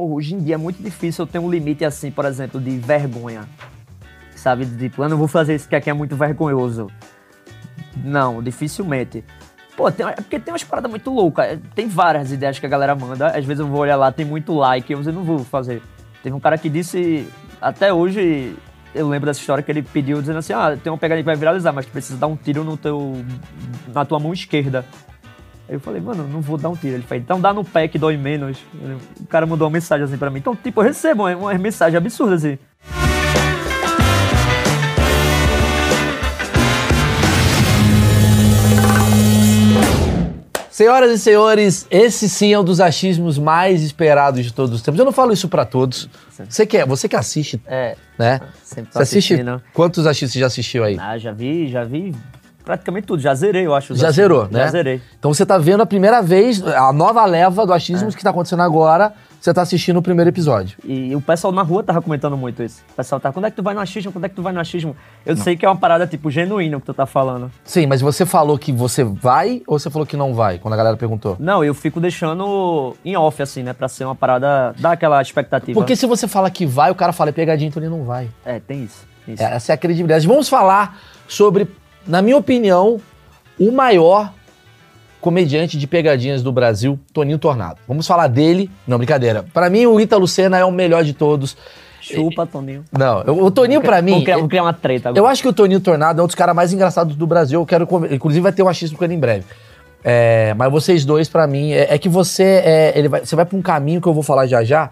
hoje em dia é muito difícil eu ter um limite assim, por exemplo, de vergonha. Sabe? Tipo, eu não vou fazer isso que aqui é muito vergonhoso. Não, dificilmente. Pô, tem, é porque tem umas paradas muito loucas. Tem várias ideias que a galera manda. Às vezes eu vou olhar lá, tem muito like, eu não vou fazer. Teve um cara que disse, até hoje, eu lembro dessa história que ele pediu dizendo assim: ah, tem uma pegadinha que vai viralizar, mas tu precisa dar um tiro no teu, na tua mão esquerda. Aí eu falei, mano, não vou dar um tiro. Ele falou, então dá no pé que dói menos. O cara mandou uma mensagem assim pra mim. Então, tipo, eu recebo uma, uma mensagem absurda assim. Senhoras e senhores, esse sim é um dos achismos mais esperados de todos os tempos. Eu não falo isso pra todos. Você que, é, você que assiste, É, né? sempre Você assiste? Quantos achistas você já assistiu aí? Ah, já vi, já vi praticamente tudo. Já zerei, eu acho. Já achismos. zerou, né? Já zerei. Então você tá vendo a primeira vez, a nova leva do achismo que tá acontecendo agora, você tá assistindo o primeiro episódio. E o pessoal na rua tava comentando muito isso. O pessoal tá, quando é que tu vai no achismo? Quando é que tu vai no achismo? Eu sei que é uma parada, tipo, genuína o que tu tá falando. Sim, mas você falou que você vai ou você falou que não vai, quando a galera perguntou? Não, eu fico deixando em off, assim, né? Pra ser uma parada, dar aquela expectativa. Porque se você fala que vai, o cara fala é pegadinha, então ele não vai. É, tem isso. tem isso. Essa é a credibilidade. Vamos falar sobre, na minha opinião, o maior comediante de pegadinhas do Brasil, Toninho Tornado. Vamos falar dele. Não, brincadeira. Pra mim, o Ítalo Senna é o melhor de todos. Chupa, Toninho. Não, o Toninho pra mim... Vou criar, vou criar uma treta agora. Eu acho que o Toninho Tornado é um dos caras mais engraçados do Brasil. Eu quero. Inclusive, vai ter um achismo com ele em breve. É, mas vocês dois, pra mim, é, é que você. É, ele vai, você vai pra um caminho que eu vou falar já já.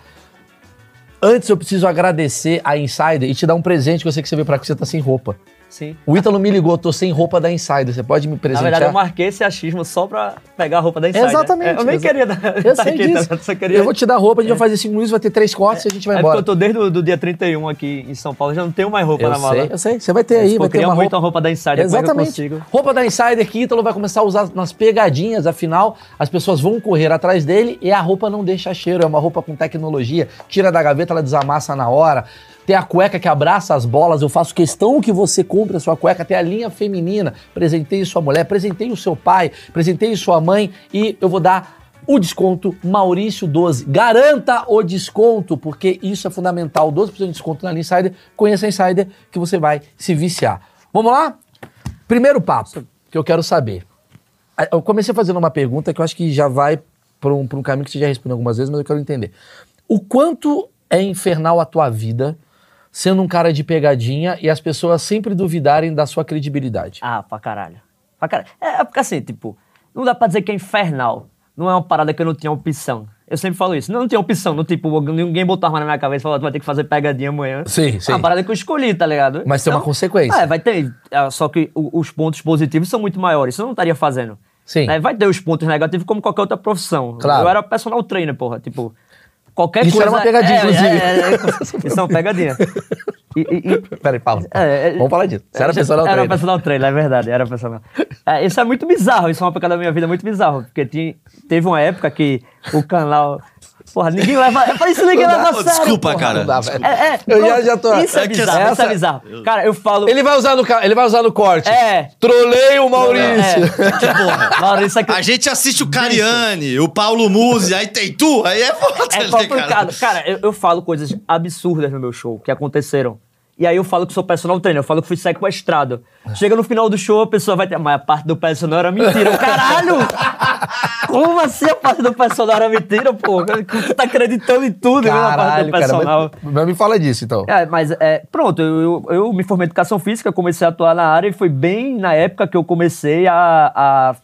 Antes, eu preciso agradecer a Insider e te dar um presente que eu sei que você veio pra cá, que você tá sem roupa. Sim. O Ítalo me ligou, tô sem roupa da Insider. Você pode me Na presentear? verdade, eu marquei esse achismo só pra pegar a roupa da Insider. Exatamente. É, eu nem exa- queria dar. Eu tá sei aqui, disso. tá? Só queria... Eu vou te dar roupa, a gente vai fazer cinco minutos, vai ter três cortes e a gente vai É porque embora. eu tô desde o do dia 31 aqui em São Paulo, já não tenho mais roupa Eu na mala. sei, eu sei. Você vai ter aí, vai ter uma muito roupa. roupa da Insider, é Exatamente. Roupa da Insider que Ítalo vai começar a usar nas pegadinhas, afinal, as pessoas vão correr atrás dele e a roupa não deixa cheiro, é uma roupa com tecnologia, tira da gaveta, ela desamassa na hora. Tem a cueca que abraça as bolas, eu faço questão que você compre a sua cueca, tem a linha feminina, presenteie sua mulher, presenteie o seu pai, presenteie sua mãe e eu vou dar o desconto Maurício 12. Garanta o desconto, porque isso é fundamental. 12% de desconto na Insider. Conheça a Insider que você vai se viciar. Vamos lá? Primeiro papo que eu quero saber. Ah, Eu comecei fazendo uma pergunta que eu acho que já vai para um, um caminho que você já respondeu algumas vezes, mas eu quero entender. O quanto é infernal a tua vida sendo um cara de pegadinha e as pessoas sempre duvidarem da sua credibilidade? Ah, pra caralho. Pra caralho. É, porque assim, tipo, não dá pra dizer que é infernal. Não é uma parada que eu não tinha opção. Eu sempre falo isso. Não, não tinha opção. Não, tipo, ninguém botou arma na minha cabeça e falou, tu vai ter que fazer pegadinha amanhã. Sim, sim. É uma parada que eu escolhi, tá ligado? Mas tem uma consequência. É, vai ter. é, Só que os pontos positivos são muito maiores. Isso eu não estaria fazendo. Sim. É, vai ter os pontos negativos como qualquer outra profissão. Claro. Eu era personal trainer, porra. Tipo, qualquer Isso coisa... era uma pegadinha, é, inclusive. É, é, é, isso é uma pegadinha. E- e- e- Peraí, Paulo. é, é, Vamos falar disso. Você era personal Era trainer. personal trainer, é verdade, era personal. É, isso é muito bizarro, isso é uma época da minha vida muito bizarro, porque tinha, teve uma época que o canal... Porra, ninguém leva... Eu falei, isso ninguém leva a sério, desculpa, porra. cara. Não dá, velho. É, é, Eu já- pronto, já tô- Isso é É bizarro, isso essa- é bizarro. Cara, eu falo... Ele vai usar no, ele vai usar no corte. É. Trolei o Maurício. É, Maurício, é que- A gente assiste o Cariani, o Paulo Musi, aí tem tu, aí é foda, É né, complicado. Cara, eu, eu falo coisas absurdas no meu show que aconteceram. E aí eu falo que sou personal trainer, eu falo que fui sequestrado. Chega no final do show, a pessoa vai ter. Mas a parte do personal era mentira. Caralho! Como assim a parte do personal era mentira, pô? Você tá acreditando em tudo, né, na parte do cara. personal. Mas, mas me fala disso, então. É, mas é, pronto, eu, eu, eu me formei em educação física, comecei a atuar na área e foi bem na época que eu comecei a, a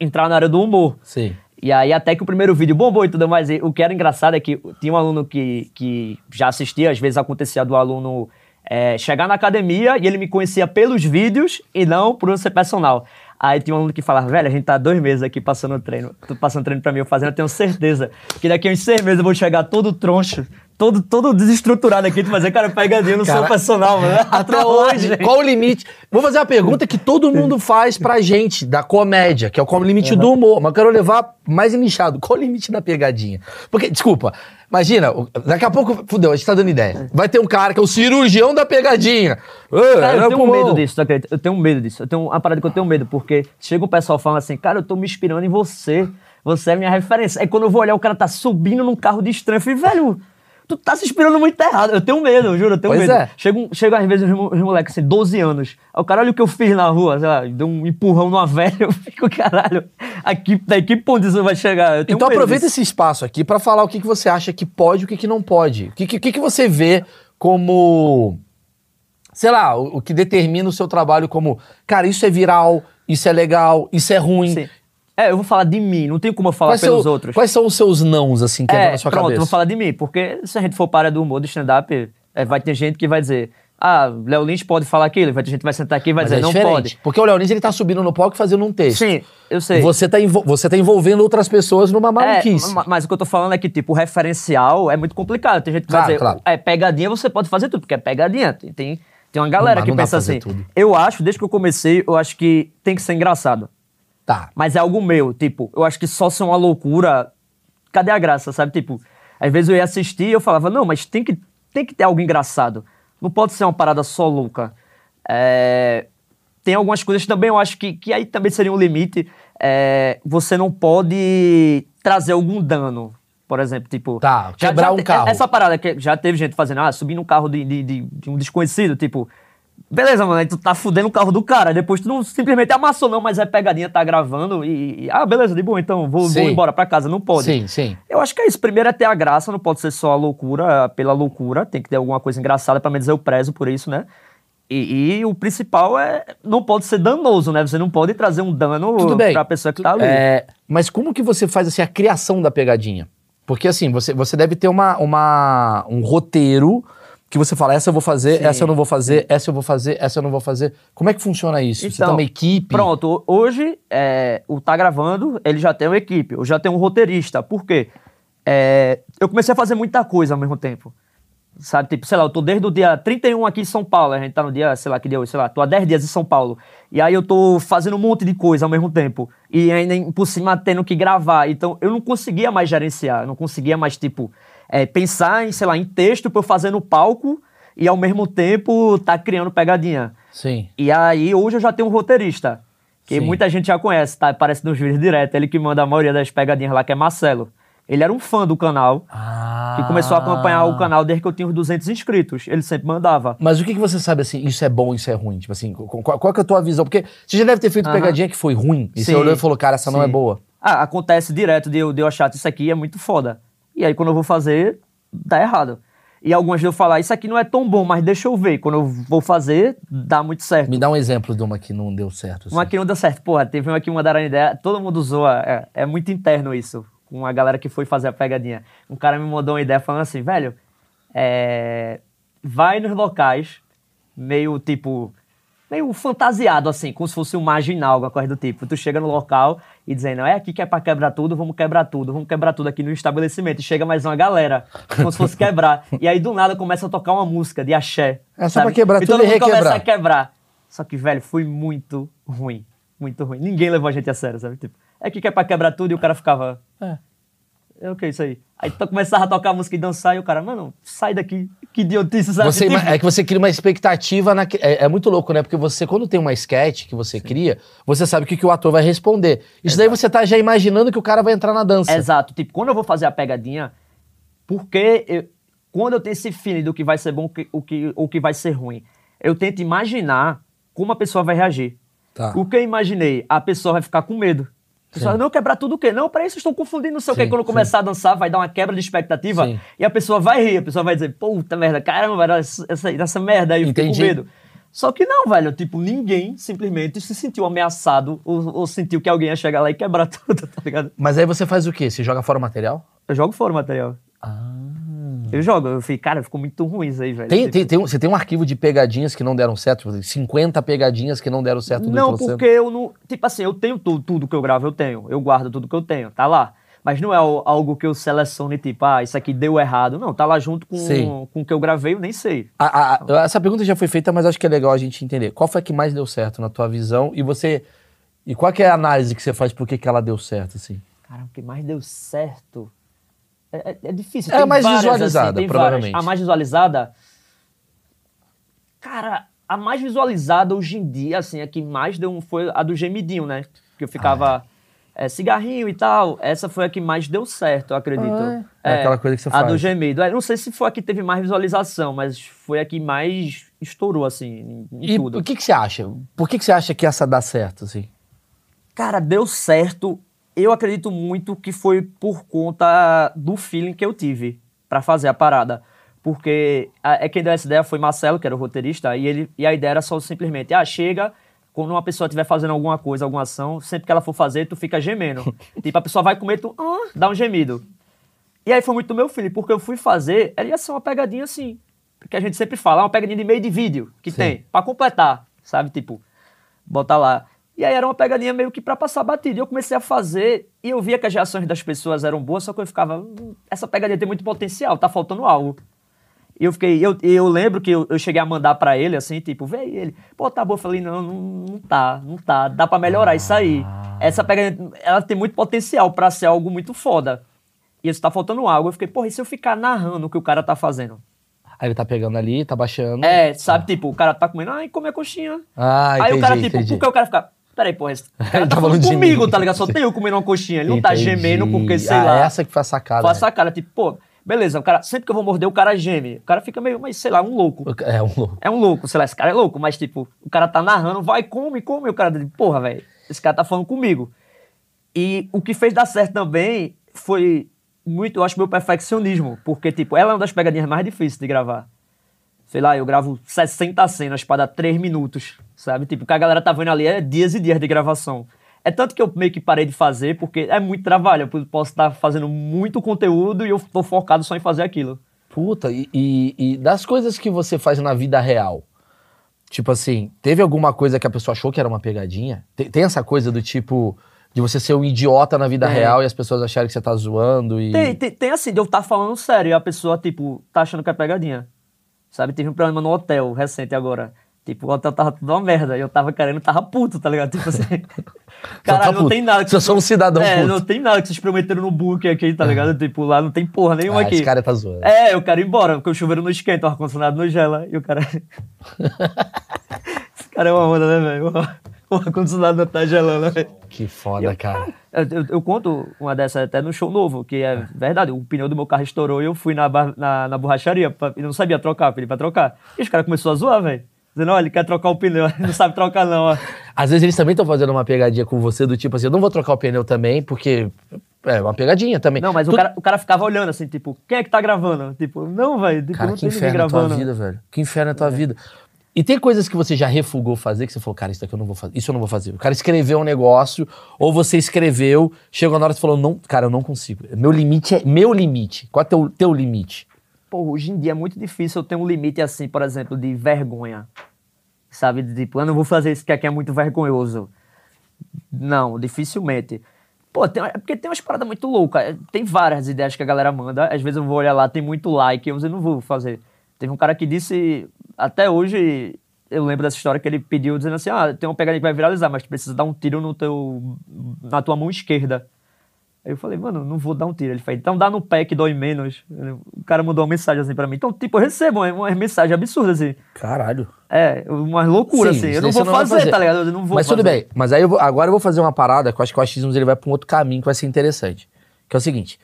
entrar na área do humor. Sim. E aí até que o primeiro vídeo bombou e tudo mais. E o que era engraçado é que tinha um aluno que, que já assistia, às vezes acontecia do aluno é, chegar na academia e ele me conhecia pelos vídeos e não por ser personal. Aí tinha um aluno que falava, velho, a gente tá dois meses aqui passando treino, passando treino pra mim, eu fazendo, eu tenho certeza que daqui a uns seis meses eu vou chegar todo troncho, todo, todo desestruturado aqui, tu fazer, cara, pegadinha, eu não sou Cara, personal, mano. Até hoje, qual o limite? Vou fazer uma pergunta que todo mundo faz pra gente, da comédia, que é o limite do humor, mas eu quero levar mais nichado. Qual o limite da pegadinha? Porque, desculpa, imagina, o- daqui a pouco, fudeu, a gente tá dando ideia. Vai ter um cara que é o cirurgião da pegadinha. Cara, eu tenho pulmão. medo disso, tu acredita? Eu tenho medo disso. Eu tenho uma parada que eu tenho medo, porque chega um pessoal falando assim, cara, eu tô me inspirando em você. Você é minha referência. Aí quando eu vou olhar, o cara tá subindo num carro de estranho. Eu falei, velho, tu tá se inspirando muito errado. Eu tenho medo, eu juro, eu tenho Pois medo. é. Chega, chega às vezes os mo- os moleques assim, 12 anos. Aí o cara olha o que eu fiz na rua, sei lá, deu um empurrão numa velha. Eu fico, caralho, aqui, daqui pra onde isso vai chegar? Então aproveita disso. esse espaço aqui pra falar o que, que você acha que pode e o que, que não pode. O que, que, que que você vê como, sei lá, o, o que determina o seu trabalho como, cara, isso é viral, isso é legal, isso é ruim. Sim. É, eu vou falar de mim, não tem como eu falar Quais, pelos são- outros. quais são os seus nãos, assim, que é, na sua pronto, cabeça? vou falar de mim, porque se a gente for para do humor, do stand-up, é, vai ter gente que vai dizer, ah, Léo Lins pode falar aquilo, vai ter gente que vai sentar aqui e vai Mas dizer, é não pode. Porque o Leonis, ele tá subindo no palco e fazendo um texto. Sim, eu sei. Você tá, você tá envolvendo outras pessoas numa É, maluquice. ma- mas o que eu tô falando é que, tipo, o referencial é muito complicado. Tem gente que Claro, vai dizer, claro. é pegadinha, você pode fazer tudo, porque é pegadinha. Tem, tem, uma galera Não que não pensa assim. tudo. Eu acho, desde que eu comecei, eu acho que tem que ser engraçado. Tá. Mas é algo meu, tipo, eu acho que só ser uma loucura, cadê a graça, sabe? Tipo, às vezes eu ia assistir e eu falava, não, mas tem que, tem que ter algo engraçado. Não pode ser uma parada só louca. É, Tem algumas coisas também, eu acho que, que aí também seria um limite. É, Você não pode trazer algum dano. Por exemplo, tipo. Tá, quebrar um te- carro. Essa parada que já teve gente fazendo, ah, subir no carro de, de, de- de um desconhecido, tipo. Beleza, mano, aí tu tá fudendo o carro do cara, depois tu não simplesmente amassou, não, mas é pegadinha, tá gravando e. e- ah, beleza, de boa, então vou, vou embora pra casa. Não pode. Sim, sim. Eu acho que é isso. Primeiro é ter a graça, não pode ser só a loucura pela loucura, tem que ter alguma coisa engraçada, pra me dizer, eu prezo por isso, né? E, e o principal é. Não pode ser danoso, né? Você não pode trazer um dano bem. pra pessoa que tá ali. É, mas como que você faz assim, a criação da pegadinha? Porque assim, você, você deve ter uma, uma, um roteiro que você fala, essa eu vou fazer, Sim. essa eu não vou fazer, essa eu vou fazer, essa eu não vou fazer. Como é que funciona isso? você tem uma equipe? Então, Pronto, hoje é, o Tá Gravando, ele já tem uma equipe, eu já tenho um roteirista. Por quê? É, eu comecei a fazer muita coisa ao mesmo tempo. Sabe, tipo, sei lá, eu tô desde o dia 31 aqui em São Paulo, a gente tá no dia, sei lá, que dia hoje, sei lá, tô há 10 dias em São Paulo. E aí eu tô fazendo um monte de coisa ao mesmo tempo. E ainda por cima tendo que gravar. Então eu não conseguia mais gerenciar, eu não conseguia mais, tipo, é, pensar em, sei lá, em texto pra eu fazer no palco e ao mesmo tempo tá criando pegadinha. Sim. E aí, hoje eu já tenho um roteirista, que Sim. muita gente já conhece, tá? Aparece nos vídeos direto. Ele que manda a maioria das pegadinhas lá, que é Marcelo. Ele era um fã do canal, Ah. que começou a acompanhar o canal desde que eu tinha uns 200 inscritos. Ele sempre mandava. Mas o que, que você sabe assim, isso é bom, isso é ruim? Tipo assim, qual, qual- que é a tua visão? Porque você já deve ter feito Aham. pegadinha que foi ruim. E você Sim. olhou e falou, cara, essa não Sim. é boa. Ah, acontece direto de eu, de eu achar que isso aqui é muito foda. E aí, quando eu vou fazer, dá errado. E algumas de eu falar, isso aqui não é tão bom, mas deixa eu ver. Quando eu vou fazer, dá muito certo. Me dá um exemplo de uma que não deu certo. assim. Uma que não deu certo. Porra, teve uma que mandaram a ideia, todo mundo usou. É, é muito interno isso. Com a galera que foi fazer a pegadinha. Um cara me mandou uma ideia falando assim, velho, é, vai nos locais, meio tipo. Meio fantasiado, assim, como se fosse um marginal, alguma coisa do tipo. Tu chega no local e dizendo, é aqui que é pra quebrar tudo, vamos quebrar tudo, vamos quebrar tudo aqui no estabelecimento. E chega mais uma galera, como se fosse quebrar. E aí do nada começa a tocar uma música de axé. É só pra quebrar tudo todo e mundo começa requebrar. a quebrar. Só que, velho, foi muito ruim. Muito ruim. Ninguém levou a gente a sério, sabe? Tipo, é que quer pra quebrar tudo e o cara ficava. É. É o que isso aí? Aí tu começava a tocar música e dançar e o cara, mano, sai daqui. Que idiotice, sabe? Você, é que você cria uma expectativa. Na, é, é muito louco, né? Porque você, quando tem uma sketch que você cria, você sabe o que, que o ator vai responder. Isso daí você tá já imaginando que o cara vai entrar na dança. Exato. Tipo, quando eu vou fazer a pegadinha, porque eu- quando eu tenho esse feeling do que vai ser bom que- o que, o que vai ser ruim, eu tento imaginar como a pessoa vai reagir. Tá. O que eu imaginei? A pessoa vai ficar com medo. A pessoa, Sim. não, quebrar tudo o quê? Não, peraí, vocês estão confundindo, não sei o quê. Quando começar a dançar, vai dar uma quebra de expectativa Sim. e a pessoa vai rir, a pessoa vai dizer, puta merda, caramba, era essa, essa, essa merda aí, eu fiquei com medo. Só que não, velho, tipo, ninguém simplesmente se sentiu ameaçado ou, ou sentiu que alguém ia chegar lá e quebrar tudo, tá ligado? Mas aí você faz o quê? Você joga fora o material? Eu jogo fora o material. Ah. Eu jogo, eu falei, cara, ficou muito ruim isso aí, velho. Tem, Tipo, tem, tem um- você tem um arquivo de pegadinhas que não deram certo? Tipo, 50 pegadinhas que não deram certo do Não, porque eu não. Tipo assim, eu tenho tudo, tudo que eu gravo, eu tenho. Eu guardo tudo que eu tenho, tá lá. Mas não é algo que eu selecione, tipo, ah, isso aqui deu errado. Não, tá lá junto com, Sim. com o que eu gravei, eu nem sei. A- a- essa pergunta já foi feita, mas acho que é legal a gente entender. Qual foi a que mais deu certo na tua visão? E você. E qual que é a análise que você faz por que que ela deu certo, assim? Cara, o que mais deu certo. É, é- é difícil. É a tem mais várias, visualizada, assim, provavelmente. várias. A mais visualizada. Cara, a mais visualizada hoje em dia, assim, a que mais deu um foi a do gemidinho, né? Que eu ficava. é, cigarrinho e tal. Essa foi a que mais deu certo, eu acredito. Ah, é aquela coisa que você a faz. do gemido. É, não sei se foi a que teve mais visualização, mas foi a que mais estourou, assim, em, em E tudo. o que, que você acha? Por que, que você acha que essa dá certo, assim? Cara, deu certo. Eu acredito muito que foi por conta do feeling que eu tive pra fazer a parada. Porque a, é quem deu essa ideia foi Marcelo, que era o roteirista, e, ele, e a ideia era só simplesmente, ah, chega, quando uma pessoa estiver fazendo alguma coisa, alguma ação, sempre que ela for fazer, tu fica gemendo. tipo, a pessoa vai comer, tu ah, dá um gemido. E aí foi muito do meu feeling, porque eu fui fazer, ela ia ser uma pegadinha assim, que a gente sempre fala, uma pegadinha de meio de vídeo que Sim. tem, pra completar, sabe? Tipo, botar lá. E aí era uma pegadinha meio que pra passar batido. E eu comecei a fazer e eu via que as reações das pessoas eram boas, só que eu ficava, "Hum, essa pegadinha tem muito potencial, tá faltando algo. E eu fiquei, eu, eu lembro que eu, eu cheguei a mandar pra ele assim, tipo, vê ele, pô, tá bom. Eu falei, não, não, não tá, não tá, dá pra melhorar isso aí. Essa pegadinha, ela tem muito potencial pra ser algo muito foda. E isso tá faltando algo. Eu fiquei, porra, e se eu ficar narrando o que o cara tá fazendo? Aí ele tá pegando ali, tá baixando. É, sabe, tipo, o cara tá comendo, ai, come a coxinha. Ah, entendi, Aí o cara, tipo, entendi. por que o cara fica. Peraí, porra, esse cara Ele tá tá falando comigo, tá ligado? Só tem eu comendo uma coxinha. Ele não tá Entendi. gemendo porque, sei ah, lá. essa que foi a sacada. Faça a cara, tipo, pô, beleza, o cara, sempre que eu vou morder, o cara geme. O cara fica meio, mas sei lá, um louco. É um louco. É um louco, sei lá, esse cara é louco, mas tipo, o cara tá narrando, vai, come, come. O cara, porra, velho, esse cara tá falando comigo. E o que fez dar certo também foi muito, eu acho, meu perfeccionismo. Porque, tipo, ela é uma das pegadinhas mais difíceis de gravar. Sei lá, eu gravo 60 cenas pra dar 3 minutos, sabe? Tipo, o que a galera tá vendo ali é dias e dias de gravação. É tanto que eu meio que parei de fazer, porque é muito trabalho. Eu posso estar fazendo muito conteúdo e eu tô focado só em fazer aquilo. Puta, e, e- e das coisas que você faz na vida real, tipo assim, teve alguma coisa que a pessoa achou que era uma pegadinha? Tem, tem essa coisa do tipo, de você ser um idiota na vida Tem. real e as pessoas acharem que você tá zoando e... Tem, tem, tem assim, de eu estar falando sério e a pessoa, tipo, tá achando que é pegadinha. Sabe? Tive um problema no hotel recente agora. Tipo, o hotel tava tudo uma merda. E eu tava querendo, tava puto, tá ligado? Tipo assim. Caralho, tá não tem nada que Você é só um cidadão É, puto. não tem nada que vocês prometeram no book aqui, tá ligado? Tipo, lá não tem porra nenhuma Ah, aqui. esse cara tá zoando. É, eu quero ir embora, porque o chuveiro não esquenta, o ar-condicionado não gela. E o cara. esse cara é uma onda, né, velho? O ar-condicionado não tá gelando, velho. Que foda, cara. Eu, eu- eu conto uma dessas até no show novo, que é verdade. O pneu do meu carro estourou e eu fui na, bar- na, na borracharia pra- e não sabia trocar, pedi pra trocar. E os caras começaram a zoar, velho. Dizendo, olha, ele quer trocar o pneu, ele não sabe trocar não, ó. Às vezes eles também estão fazendo uma pegadinha com você, do tipo assim, eu não vou trocar o pneu também, porque é uma pegadinha também. Não, mas o Tu- cara, o cara ficava olhando assim, tipo, quem é que tá gravando? Tipo, não, velho, tipo, Cara, não que tem ninguém inferno é a tua gravando. vida, velho. Que inferno é a tua vida. E tem coisas que você já refugou fazer, que você falou, cara, isso daqui eu não vou fazer. Isso eu não vou fazer. O cara escreveu um negócio, ou você escreveu, chegou na hora e falou, não, cara, eu não consigo. Meu limite é meu limite. Qual é teu, teu limite? Pô, hoje em dia é muito difícil eu ter um limite assim, por exemplo, de vergonha. Sabe? De, Tipo, eu não vou fazer isso que aqui é muito vergonhoso. Não, dificilmente. Pô, tem, é porque tem umas paradas muito loucas. Tem várias ideias que a galera manda. Às vezes eu vou olhar lá, tem muito like, eu não vou fazer. Teve um cara que disse, até hoje, eu lembro dessa história que ele pediu, dizendo assim: ah, tem uma pegadinha que vai viralizar, mas tu precisa dar um tiro no teu, na tua mão esquerda. Aí eu falei, mano, não vou dar um tiro. Ele falou, então dá no pé que dói menos. O cara mandou uma mensagem assim pra mim. Então, tipo, eu recebo uma, uma mensagem absurda assim. Caralho. É, uma loucura Sim, assim. Eu não vou não fazer, fazer. tá ligado? Eu não vou Mas tudo fazer. bem. Mas aí eu vou- agora eu vou fazer uma parada que eu acho que o achismos ele vai pra um outro caminho que vai ser interessante. Que é o seguinte: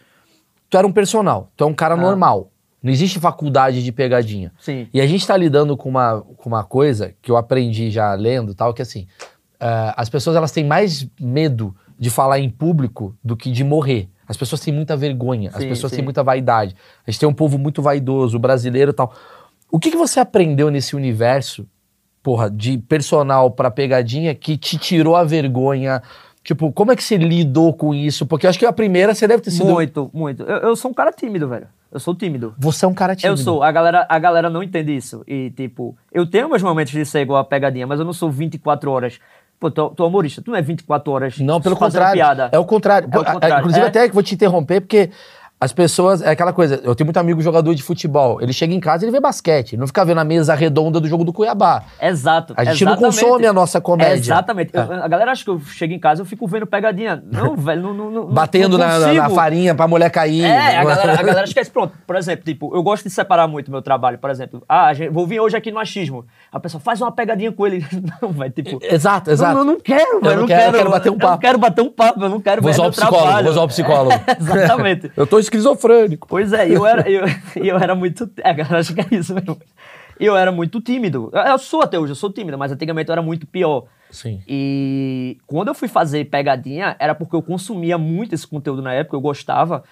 tu era um personal, tu é um cara normal. Não existe faculdade de pegadinha. Sim. E a gente tá lidando com uma, com uma coisa que eu aprendi já lendo tal, que assim, ah, as pessoas elas têm mais medo de falar em público do que de morrer. As pessoas têm muita vergonha, as Sim, pessoas sim. têm muita vaidade. A gente tem um povo muito vaidoso, o brasileiro e tal. O que, que você aprendeu nesse universo, porra, de personal pra pegadinha que te tirou a vergonha? Tipo, como é que você lidou com isso? Porque eu acho que a primeira você deve ter sido. Muito, muito. Eu, eu sou um cara tímido, velho. Eu sou tímido. Você é um cara tímido. Eu sou. A galera, a galera não entende isso. E, tipo, eu tenho meus momentos de ser igual a pegadinha, mas eu não sou 24 horas. Pô, tu, tu é humorista, tu não é 24 horas Não, pelo contrário. piada. É o contrário. É o contrário, Inclusive, é. até que vou te interromper, porque As pessoas, é aquela coisa, eu tenho muito amigo jogador de futebol, ele chega em casa e ele vê basquete, não fica vendo a mesa redonda do jogo do Cuiabá. Exato. A gente não exatamente. consome a nossa comédia. Exatamente. É. Eu- a galera acha que eu chego em casa eu fico vendo pegadinha. Não, velho, não, não, não Batendo não na, na- farinha pra mulher cair. É, a galera, a galera esquece. Pronto, por exemplo, tipo, eu gosto de separar muito meu trabalho. Por exemplo, ah, gente- vou vir hoje aqui no achismo. A pessoa faz uma pegadinha com ele. Não, vai, tipo. Exato, exato. Não, eu não quero, velho. não quero, eu quero bater um Eu papo. não quero bater um papo, eu não quero Vou ver usar o psicólogo, vou usar o psicólogo. Exatamente. Eu tô esquizofrênico. Pois é, eu era, eu, eu era muito. A galera acha que é isso mesmo. Eu era muito tímido. Eu- Eu sou até hoje, eu sou tímido, mas antigamente eu era muito pior. Sim. E quando eu fui fazer pegadinha, era porque eu consumia muito esse conteúdo na época, eu gostava.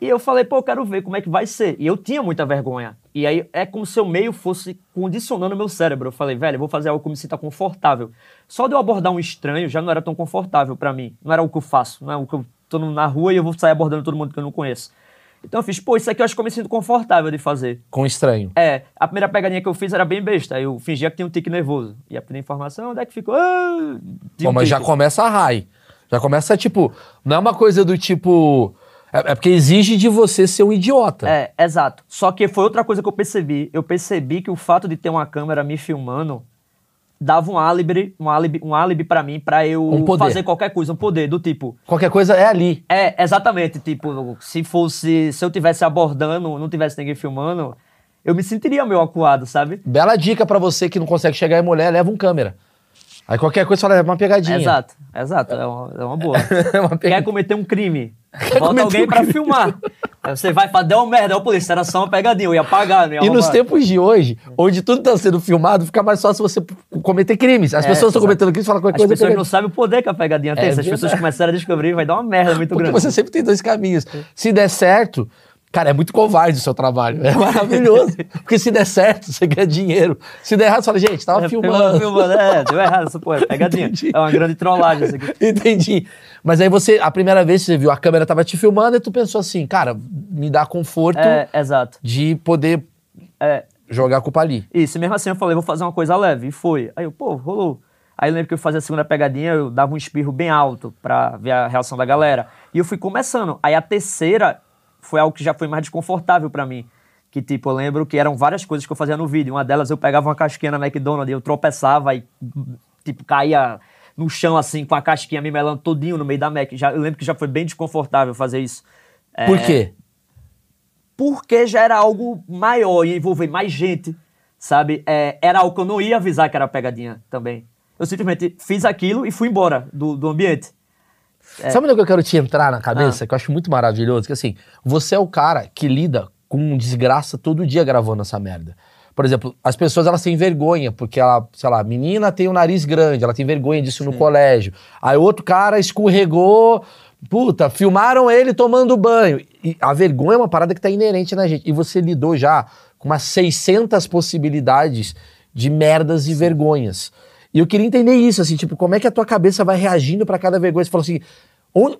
E eu falei, pô, eu quero ver como é que vai ser. E eu tinha muita vergonha. E aí é como se o meio fosse condicionando o meu cérebro. Eu falei, velho, eu vou fazer algo que me sinta confortável. Só de eu abordar um estranho já não era tão confortável pra mim. Não era o que eu faço, não é o que eu tô na rua e eu vou sair abordando todo mundo que eu não conheço. Então eu fiz, pô, isso aqui eu acho que eu me sinto confortável de fazer. Com estranho. É, a primeira pegadinha que eu fiz era bem besta. Eu fingia que tinha um tique nervoso. Ia pedir informação, onde é que ficou? Ah, Bom, um mas já tique. começa a high. Já começa, tipo, não é uma coisa do tipo. É, é porque exige de você ser um idiota. É, exato. Só que foi outra coisa que eu percebi. Eu percebi que o fato de ter uma câmera me filmando dava um álibi, um álibi, um álibi para mim pra eu Um fazer qualquer coisa, um poder do tipo. Qualquer coisa é ali. É, exatamente, tipo, se fosse, se eu tivesse abordando, não tivesse ninguém filmando, eu me sentiria meio acuado, sabe? Bela dica pra você que não consegue chegar em mulher, leva um câmera. Aí qualquer coisa você fala, é uma pegadinha. Exato, exato, é uma, é uma boa. É uma Quer cometer um crime? cometer Bota alguém um pra crime. filmar. Aí você vai falar, deu uma merda, ô polícia, era só uma pegadinha, eu ia pagar, ia E nos tempos de hoje, onde tudo tá sendo filmado, fica mais fácil você cometer crimes. As É, pessoas estão cometendo crimes e falam qualquer As coisa. pessoas pega- não sabem o poder que a pegadinha tem. É Se as pessoas começarem a descobrir, vai dar uma merda muito Porque grande. você sempre tem dois caminhos. Se der certo, cara, é muito covarde o seu trabalho. É maravilhoso. Porque se der certo, você ganha dinheiro. Se der errado, você fala, gente, tava É, filmando. filmando. É, deu errado essa porra, pegadinha. Entendi. É uma grande trollagem isso aqui. Entendi. Mas aí você, a primeira vez que você viu, a câmera tava te filmando e tu pensou assim, cara, me dá conforto É, de poder É, jogar a culpa ali. Isso, mesmo assim eu falei, vou fazer uma coisa leve. E foi. Aí eu, pô, rolou. Aí eu lembro que eu fazia a segunda pegadinha, eu dava um espirro bem alto pra ver a reação da galera. E eu fui começando. Aí a terceira foi algo que já foi mais desconfortável pra mim. Que, tipo, eu lembro que eram várias coisas que eu fazia no vídeo. Uma delas eu pegava uma casquinha na McDonald's e eu tropeçava e, tipo, caía no chão, assim, com a casquinha me melando todinho no meio da Mac. Já, eu lembro que já foi bem desconfortável fazer isso. É, Por quê? porque já era algo maior, ia envolver mais gente, sabe? É, era algo que eu não ia avisar que era pegadinha também. Eu simplesmente fiz aquilo e fui embora do, do ambiente. Sabe onde é que eu quero te entrar na Ah. cabeça? Que eu acho muito maravilhoso. Que assim, você é o cara que lida com desgraça todo dia gravando essa merda. Por exemplo, as pessoas elas têm vergonha, porque ela, sei lá, a menina tem o nariz grande, ela tem vergonha disso no colégio. Aí outro cara escorregou, puta, filmaram ele tomando banho. E a vergonha é uma parada que tá inerente na gente. E você lidou já com umas 600 possibilidades de merdas e vergonhas. E eu queria entender isso, assim, tipo, como é que a tua cabeça vai reagindo pra cada vergonha? Você falou assim,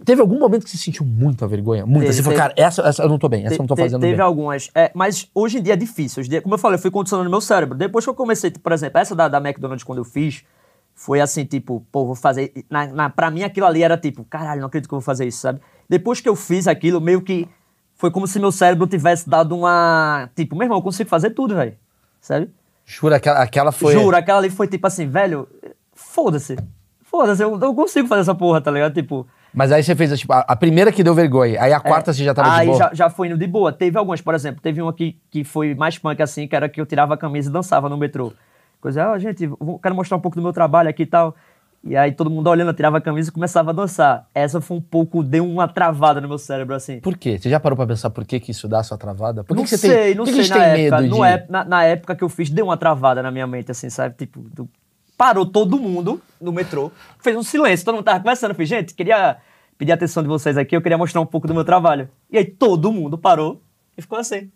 teve algum momento que você sentiu muita vergonha? Muita. Teve, você falou, teve. cara, essa, essa eu não tô bem, essa eu não tô fazendo Teve bem. algumas. É, mas hoje em dia é difícil. Hoje em dia, como eu falei, eu fui condicionando meu cérebro. Depois que eu comecei, por exemplo, essa da, da McDonald's quando eu fiz, foi assim, tipo, pô, vou fazer. Na, na, pra mim aquilo ali era tipo, caralho, não acredito que eu vou fazer isso, sabe? Depois que eu fiz aquilo, meio que foi como se meu cérebro tivesse dado uma. Tipo, meu irmão, eu consigo fazer tudo, velho. Sabe? Jura, aquela, aquela foi... Juro, aquela ali foi tipo assim, velho, foda-se. Foda-se, eu não consigo fazer essa porra, tá ligado? Tipo. Mas aí você fez, tipo, a, primeira que deu vergonha, aí a quarta você já tava de É. Aí boa? já, já foi indo de boa. Teve algumas, por exemplo, teve uma que, que foi mais punk assim, que era que eu tirava a camisa e dançava no metrô. Coisa, ah, gente, vou- quero mostrar um pouco do meu trabalho aqui e tal. E aí todo mundo olhando, eu tirava a camisa e começava a dançar. Essa foi um pouco, deu uma travada no meu cérebro, assim. Por quê? Você já parou pra pensar por que, que isso dá a sua travada? Por que, não que você sei, tem, não que sei que na época. de... ép- na, na época que eu fiz, deu uma travada na minha mente, assim, sabe? Tipo, do- parou todo mundo no metrô, fez um silêncio, todo mundo tava conversando. Eu fiz, gente, queria pedir a atenção de vocês aqui, eu queria mostrar um pouco do meu trabalho. E aí todo mundo parou e ficou assim.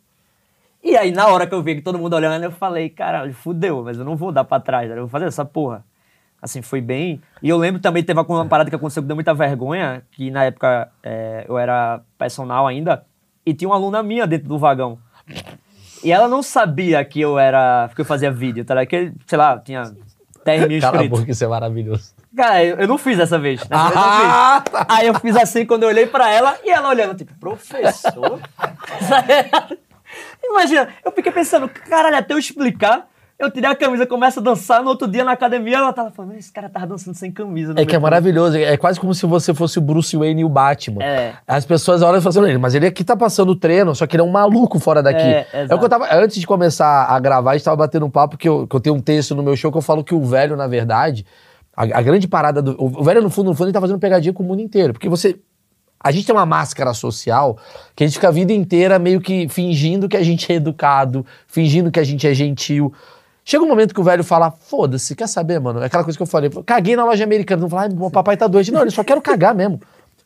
E aí, na hora que eu vi que todo mundo olhando, eu falei, caralho, fudeu, mas eu não vou dar pra trás, né? eu vou fazer essa porra. Assim, foi bem. E eu lembro também, teve uma parada que aconteceu que deu muita vergonha, que na época é, eu era personal ainda, e tinha uma aluna minha dentro do vagão. E ela não sabia que eu era. que eu fazia vídeo, tá ligado? Que, sei lá, tinha 10 mil Cala a inscritos. boca, isso é maravilhoso. Cara, eu, eu não fiz dessa vez. Dessa vez eu Ah, fiz. Aí eu fiz assim quando eu olhei pra ela e ela olhando, tipo, professor? Imagina, eu fiquei pensando, caralho, até eu explicar, eu tirei a camisa, começo a dançar, no outro dia na academia ela tava falando, esse cara tava dançando sem camisa. É que é metrô." maravilhoso. É quase como se você fosse o Bruce Wayne e o Batman. É. As pessoas olham e falam assim, mas ele aqui tá passando treino, só que ele é um maluco fora daqui. É, É, o que eu tava. Antes de começar a gravar, a gente tava batendo um papo que eu, que eu tenho um texto no meu show que eu falo que o velho, na verdade, a, a grande parada do. O velho, no fundo, no fundo, ele tá fazendo pegadinha com o mundo inteiro. Porque você. A gente tem uma máscara social que a gente fica a vida inteira meio que fingindo que a gente é educado, fingindo que a gente é gentil. Chega um momento que o velho fala, foda-se, quer saber, mano? É aquela coisa que eu falei, caguei na loja americana. Não fala, ai, meu papai tá doente. Não, eu só quero cagar mesmo.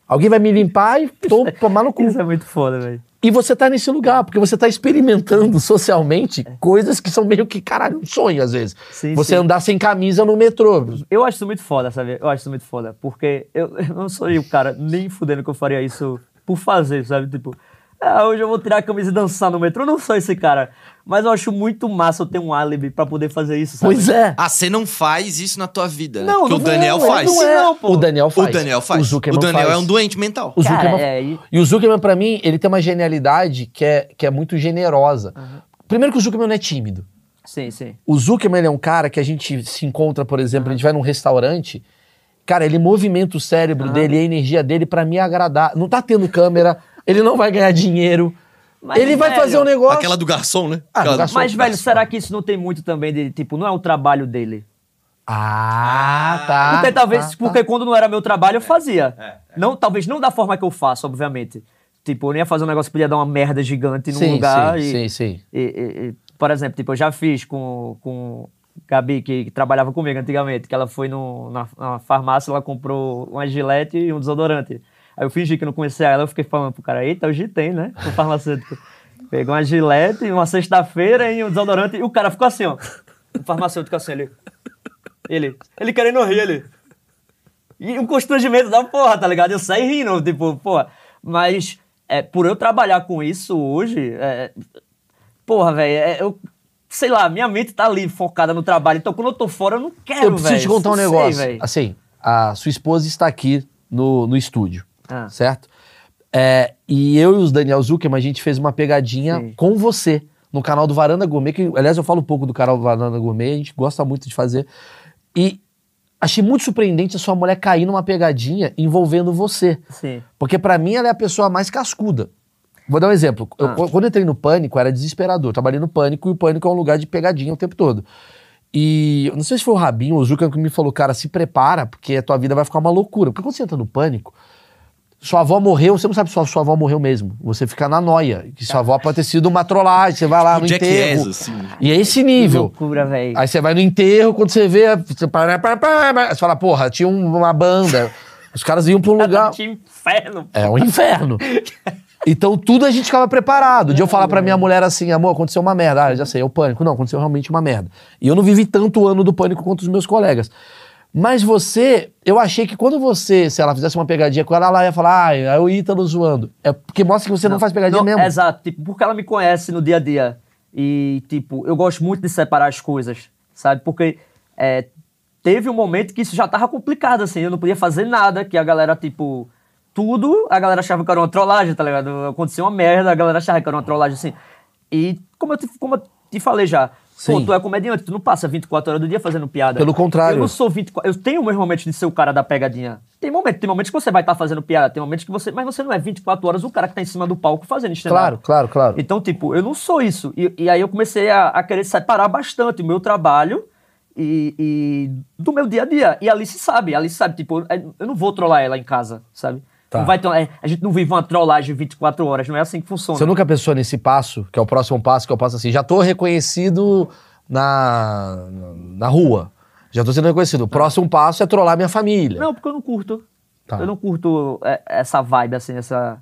Alguém vai me limpar e tô tomar no cu. Isso é muito foda, velho. E você tá nesse lugar, porque você tá experimentando socialmente coisas que são meio que, caralho, um sonho às vezes. Sim, você sim. andar sem camisa no metrô. Eu acho isso muito foda, sabe? Eu acho isso muito foda. Porque eu, eu não sou o cara nem fudendo que eu faria isso por fazer, sabe? Tipo, ah, hoje eu vou tirar a camisa e dançar no metrô. Eu não sou esse cara. Mas eu acho muito massa eu ter um álibi pra poder fazer isso, sabe? Pois é. Ah, você não faz isso na tua vida, né? Não, Porque não o Daniel vou, faz. não é. pô. O Daniel faz. O Daniel faz. O O, Zuckerman Daniel faz. é um doente mental. O Cara, Zuckerman... é, e- E o Zuckerman, pra mim, ele tem uma genialidade que é, que é muito generosa. Primeiro que o Zuckerman não é tímido. Sim, sim. O Zuckerman ele é um cara que a gente se encontra, por exemplo, a gente vai num restaurante, cara, ele movimenta o cérebro dele, a energia dele pra me agradar. Não tá tendo câmera, ele não vai ganhar dinheiro. Mas, ele vai velho, fazer um negócio. Aquela do garçom, né? Ah, do garçom. Mas, velho, será que isso não tem muito também de, tipo, não é o trabalho dele? Ah, tá. porque talvez, tá, tá. porque quando não era meu trabalho, eu fazia. Não, talvez não da forma que eu faço, obviamente. Tipo, eu não ia fazer um negócio que podia dar uma merda gigante num Sim, lugar. sim, e, sim, sim. e- e- e, por exemplo, tipo, eu já fiz com, com Gabi, que, que trabalhava comigo antigamente, que ela foi no, na, na farmácia, ela comprou uma gilete e um desodorante. Aí eu fingi que não conhecia ela, eu fiquei falando pro cara, eita, hoje tem, né? O farmacêutico. Pegou uma gilete, uma sexta-feira e um desodorante, e o cara ficou assim, ó. O farmacêutico assim, ele. Ele, ele querendo rir, ele. E um constrangimento da porra, tá ligado? Eu saí rindo, tipo, porra. Mas, é, por eu trabalhar com isso hoje, é, porra, velho, é, eu. Sei lá, minha mente tá ali focada no trabalho. Então, quando eu tô fora, eu não quero, Eu preciso velho. te contar um sei, negócio. velho. assim, a sua esposa está aqui no, no estúdio, Ah. certo? É, e eu e os Daniel Zuckerman, a gente fez uma pegadinha Sim. com você no canal do Varanda Gourmet, que, aliás, eu falo um pouco do canal do Varanda Gourmet, a gente gosta muito de fazer. E achei muito surpreendente a sua mulher cair numa pegadinha envolvendo você. Sim. Porque pra mim ela é a pessoa mais cascuda. Vou dar um exemplo. Eu- Ah. quando eu entrei no Pânico, era desesperador. Eu trabalhei no Pânico e o Pânico é um lugar de pegadinha o tempo todo. E eu não sei se foi o Rabinho ou o Zucca que me falou, cara, se prepara, porque a tua vida vai ficar uma loucura. Porque quando você entra no Pânico, sua avó morreu, você não sabe se sua, sua avó morreu mesmo. Você fica na noia. Que sua avó pode ter sido uma trollagem, você vai lá no Jackass, enterro. assim. E é esse Que nível. loucura, velho. Aí você vai no enterro, quando você vê, você, para, para, para, você fala, porra, tinha um- uma banda. Os caras iam pra um lugar. Que inferno. É um inferno. Então tudo a gente ficava preparado. De eu falar pra minha mulher assim, amor, aconteceu uma merda. Ah, já sei, é o pânico. Não, aconteceu realmente uma merda. E eu não vivi tanto o ano do pânico quanto os meus colegas. Mas você, eu achei que quando você, se ela fizesse uma pegadinha com ela, ela ia falar, ah, é o Ítalo zoando. É porque mostra que você não, faz pegadinha Não, mesmo. Exato, tipo, porque ela me conhece no dia a dia. E, tipo, eu gosto muito de separar as coisas, sabe? Porque é, teve um momento que isso já tava complicado, assim, eu não podia fazer nada, que a galera, tipo, tudo, a galera achava que era uma trollagem, tá ligado? Aconteceu uma merda, a galera achava que era uma trollagem, assim. E como eu te, como eu te falei já, pô, Sim. tu é comediante, tu não passa 24 horas do dia fazendo piada. Pelo contrário. Eu não sou 24. Eu tenho meus momentos de ser o cara da pegadinha. Tem momentos, tem momentos que você vai estar fazendo piada, tem momentos que você. Mas você não é 24 horas o cara que tá em cima do palco fazendo stand Claro, claro, claro. Então, tipo, eu não sou isso. E, e aí eu comecei a, a querer separar bastante o meu trabalho e, e do meu dia a dia. E a Alice sabe, a Alice sabe, tipo, eu não vou trollar ela em casa, sabe? Tá. Não vai ter, é, a gente não vive uma trollagem 24 horas, não é assim que funciona. Você nunca pensou nesse passo, que é o próximo passo, que eu passo assim, já tô reconhecido na, na rua. Já tô sendo reconhecido. O próximo passo é trollar minha família. Não, porque eu não curto. Tá. Eu não curto é, essa vibe, assim, essa,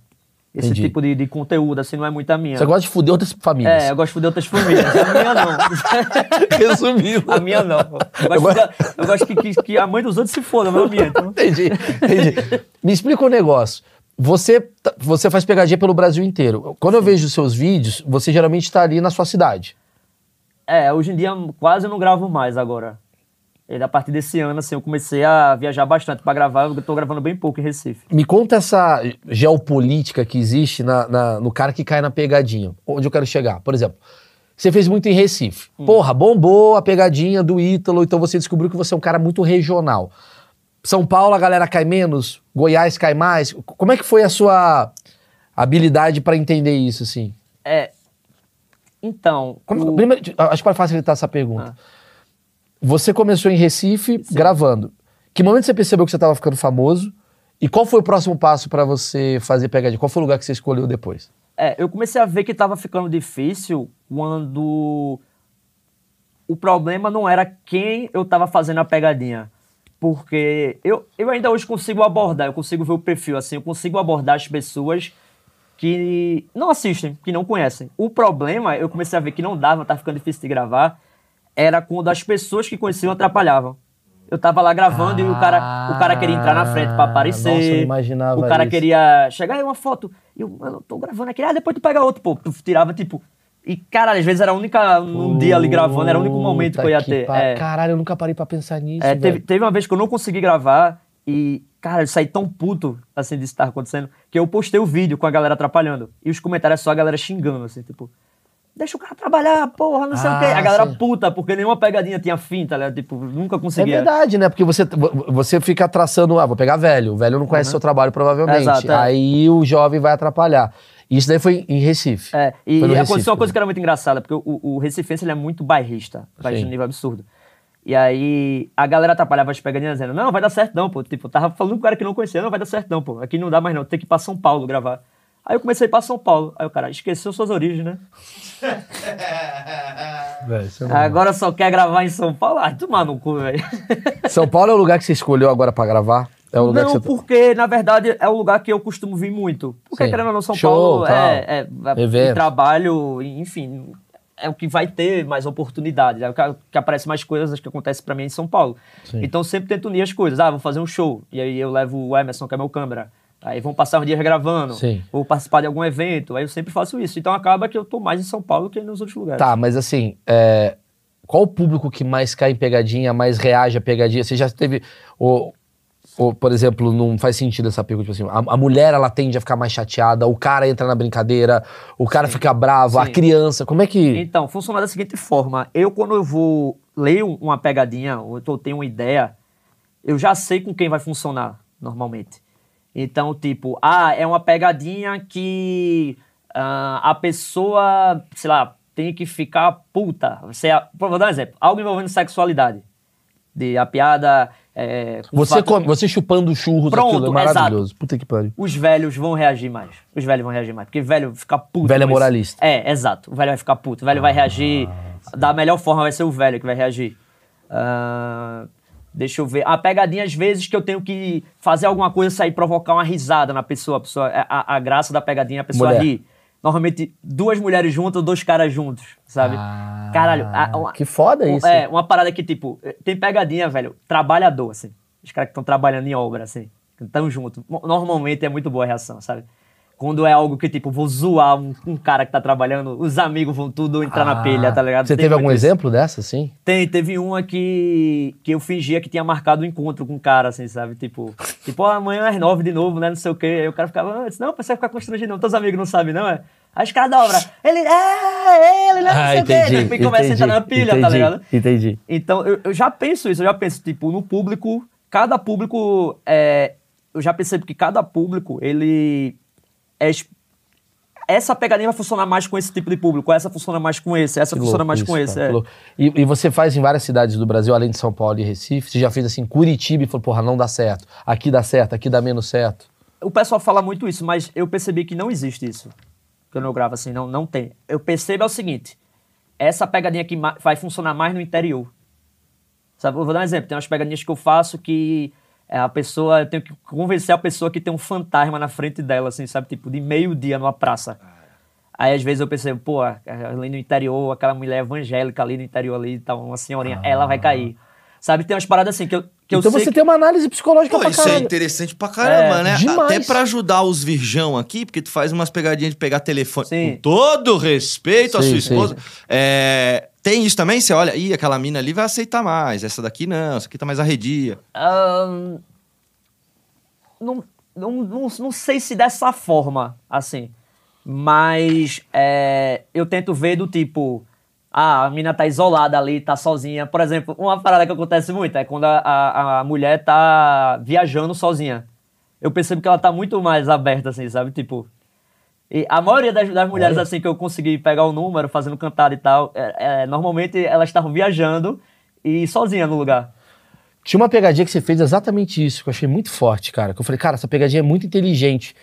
esse Entendi. tipo de, de conteúdo, assim, não é muito a minha. Você gosta de fuder outras famílias. É, eu gosto de outras famílias. A minha não. Resumindo. a minha não. Eu gosto, Eu de- eu gosto que, que, que a mãe dos outros se foda, mas a minha. Então. Entendi, entendi. Me explica um negócio. Você, tá- você faz pegadinha pelo Brasil inteiro. Quando eu vejo os seus vídeos, você geralmente está ali na sua cidade. É, hoje em dia quase eu não gravo mais agora. E a partir desse ano, assim, eu comecei a viajar bastante pra gravar. Eu tô gravando bem pouco em Recife. Me conta essa geopolítica que existe na- na- no cara que cai na pegadinha. Onde eu quero chegar? Por exemplo, você fez muito em Recife. Porra, bombou a pegadinha do Ítalo, então você descobriu que você é um cara muito regional. São Paulo a galera cai menos, Goiás cai mais. Como é que foi a sua habilidade pra entender isso, assim? É. Então. Como- o- primeiro, acho que para facilitar essa pergunta. Você começou em Recife gravando. Que momento você percebeu que você estava ficando famoso? E qual foi o próximo passo pra você fazer pegadinha? Qual foi o lugar que você escolheu depois? É, eu comecei a ver que tava ficando difícil quando o problema não era quem eu tava fazendo a pegadinha. Porque eu, eu ainda hoje consigo abordar, eu consigo ver o perfil, assim, eu consigo abordar as pessoas que não assistem, que não conhecem. O problema, eu comecei a ver que não dava, tá ficando difícil de gravar, era quando as pessoas que conheciam atrapalhavam. Eu tava lá gravando e o cara, o cara queria entrar na frente pra aparecer. Ah, Nossa, eu imaginava O cara isso. queria chegar aí uma foto. E eu, mano, tô gravando aqui. Ah, depois tu pega outro, pô. Tu tirava, tipo. E, cara, às vezes era a única. Um dia ali gravando, era o único momento que eu ia ter. pa- É, Caralho, eu nunca parei pra pensar nisso. é, teve, teve uma vez que eu não consegui gravar e, cara, eu saí tão puto, assim, disso que tava acontecendo, que eu postei o vídeo com a galera atrapalhando. E os comentários só a galera xingando, assim, tipo, deixa o cara trabalhar, porra, não sei o quê. Ah, A galera sim. puta, porque nenhuma pegadinha tinha fim, tá ligado? Tipo, nunca É conseguia. verdade, né? Porque você, você fica traçando, ah, vou pegar velho. O velho não conhece seu trabalho, provavelmente. Exato, é. Aí o jovem vai atrapalhar. Isso daí foi em Recife. É, e no aconteceu Recife, uma coisa né? que era muito engraçada, porque o, o recifense ele é muito bairrista, Sim. de nível absurdo. E aí a galera atrapalhava as pegadinhas dizendo, não, vai dar certo não, pô. Tipo, tava falando com o cara que não conhecia, não, vai dar certo não, pô. Aqui não dá mais não, tem que ir pra São Paulo gravar. Aí eu comecei a ir pra São Paulo. Aí o cara, esqueceu suas origens, né? Isso é. Agora só quer gravar em São Paulo? Ai, tomar no cu, velho. São Paulo é o lugar que você escolheu agora pra gravar? É o lugar Não, que você... porque na verdade é o lugar que eu costumo vir muito. Porque Sim. querendo ou não, São Show, Paulo tal. é, é, é trabalho, enfim, é o que vai ter mais oportunidades, é o que, que aparece mais coisas que acontecem pra mim em São Paulo. Sim. Então eu sempre tento unir as coisas. Ah, vou fazer um show. E aí eu levo o Emerson, que é meu câmera. Aí vão passar um dia gravando. Sim. Vou participar de algum evento. Aí eu sempre faço isso. Então acaba que eu tô mais em São Paulo que nos outros lugares. Tá, mas assim, é, qual o público que mais cai em pegadinha, mais reage a pegadinha? Você já teve. Ou, ou, por exemplo, não faz sentido essa pergunta, tipo assim, a, a mulher ela tende a ficar mais chateada, o cara entra na brincadeira, o cara fica bravo, a Sim. criança. Como é que. Então, funciona da seguinte forma. Eu, quando eu vou ler um- uma pegadinha, ou eu tenho uma ideia, eu já sei com quem vai funcionar, normalmente. Então, tipo, ah, é uma pegadinha que ah, a pessoa, sei lá, tem que ficar puta. Você, vou dar um exemplo. Algo envolvendo sexualidade. De a piada... é, Você, fato- come- você chupando churros, Pronto, aquilo é maravilhoso. Puta que pariu. os velhos vão reagir mais. Os velhos vão reagir mais. Porque velho fica puto. Velho é isso. moralista. É, exato. O velho vai ficar puto. O velho vai reagir. Da melhor forma vai ser o velho que vai reagir. Ah, deixa eu ver. A pegadinha, às vezes, que eu tenho que fazer alguma coisa, sair provocar uma risada na pessoa. A, pessoa, a, a graça da pegadinha é a pessoa Mulher. rir. Normalmente, duas mulheres juntas ou dois caras juntos, sabe? Ah, Caralho. a- uma- que foda isso. É, uma parada que, tipo, tem pegadinha, velho, trabalhador, assim. Os caras que estão trabalhando em obra, assim. Estão juntos. Mo- Normalmente é muito boa a reação, sabe? Quando é algo que, tipo, vou zoar um, um cara que tá trabalhando, os amigos vão tudo entrar na Ah, pilha, tá ligado? Você Tem teve algum isso. exemplo dessa, assim? Tem, teve uma que, que eu fingia que tinha marcado um encontro com o cara, assim, sabe? Tipo, tipo, ó, amanhã às nove de novo, né? Não sei o quê. Aí o cara ficava, antes, não, pra você ficar constrangido, não. Teus amigos não sabem, não, é? Aí os caras da obra, ele, é, ele, né? Não sei o quê. E começa a entrar na pilha, tá ligado? Entendi. Então, eu, eu já penso isso, eu já penso, tipo, no público, cada público, é, eu já percebo que cada público, ele é... es- Essa pegadinha vai funcionar mais com esse tipo de público, essa funciona mais com esse, essa Que funciona louco mais isso, com esse. é. E, e você faz em várias cidades do Brasil, além de São Paulo e Recife? Você já fez assim, Curitiba e falou, porra, não dá certo. Aqui dá certo, aqui dá menos certo. O pessoal fala muito isso, mas eu percebi que não existe isso. Quando eu gravo assim, não, não tem. Eu percebo é o seguinte: essa pegadinha aqui vai funcionar mais no interior. Sabe, eu vou dar um exemplo. Tem umas pegadinhas que eu faço que a pessoa, eu tenho que convencer a pessoa que tem um fantasma na frente dela, assim, sabe? Tipo, de meio-dia numa praça. Aí às vezes eu percebo, pô, ali no interior, aquela mulher evangélica ali no interior ali, tá uma senhorinha, ela vai cair. Sabe, tem umas paradas assim que eu, que eu então sei você que- tem uma análise psicológica Pô, pra isso é interessante pra caramba, É, né? demais. Até pra ajudar os virgão aqui, porque tu faz umas pegadinhas de pegar telefone. Sim. Com todo respeito à Sim, sua sim. esposa. É, Tem isso também? Você olha, ih, aquela mina ali vai aceitar mais, essa daqui não, essa aqui tá mais arredia. Ahn, não, não, não, não sei se dessa forma, assim. Mas é, eu tento ver do tipo. Ah, a mina tá isolada ali, tá sozinha. Por exemplo, uma parada que acontece muito é quando a, a, a mulher tá viajando sozinha. Eu percebo que ela tá muito mais aberta, assim, sabe? Tipo. E a maioria das, das mulheres, Olha. assim, que eu consegui pegar o número, fazendo cantada e tal, é, é, normalmente elas estavam viajando e sozinha no lugar. Tinha uma pegadinha que você fez exatamente isso, que eu achei muito forte, cara. Que eu falei, cara, essa pegadinha é muito inteligente.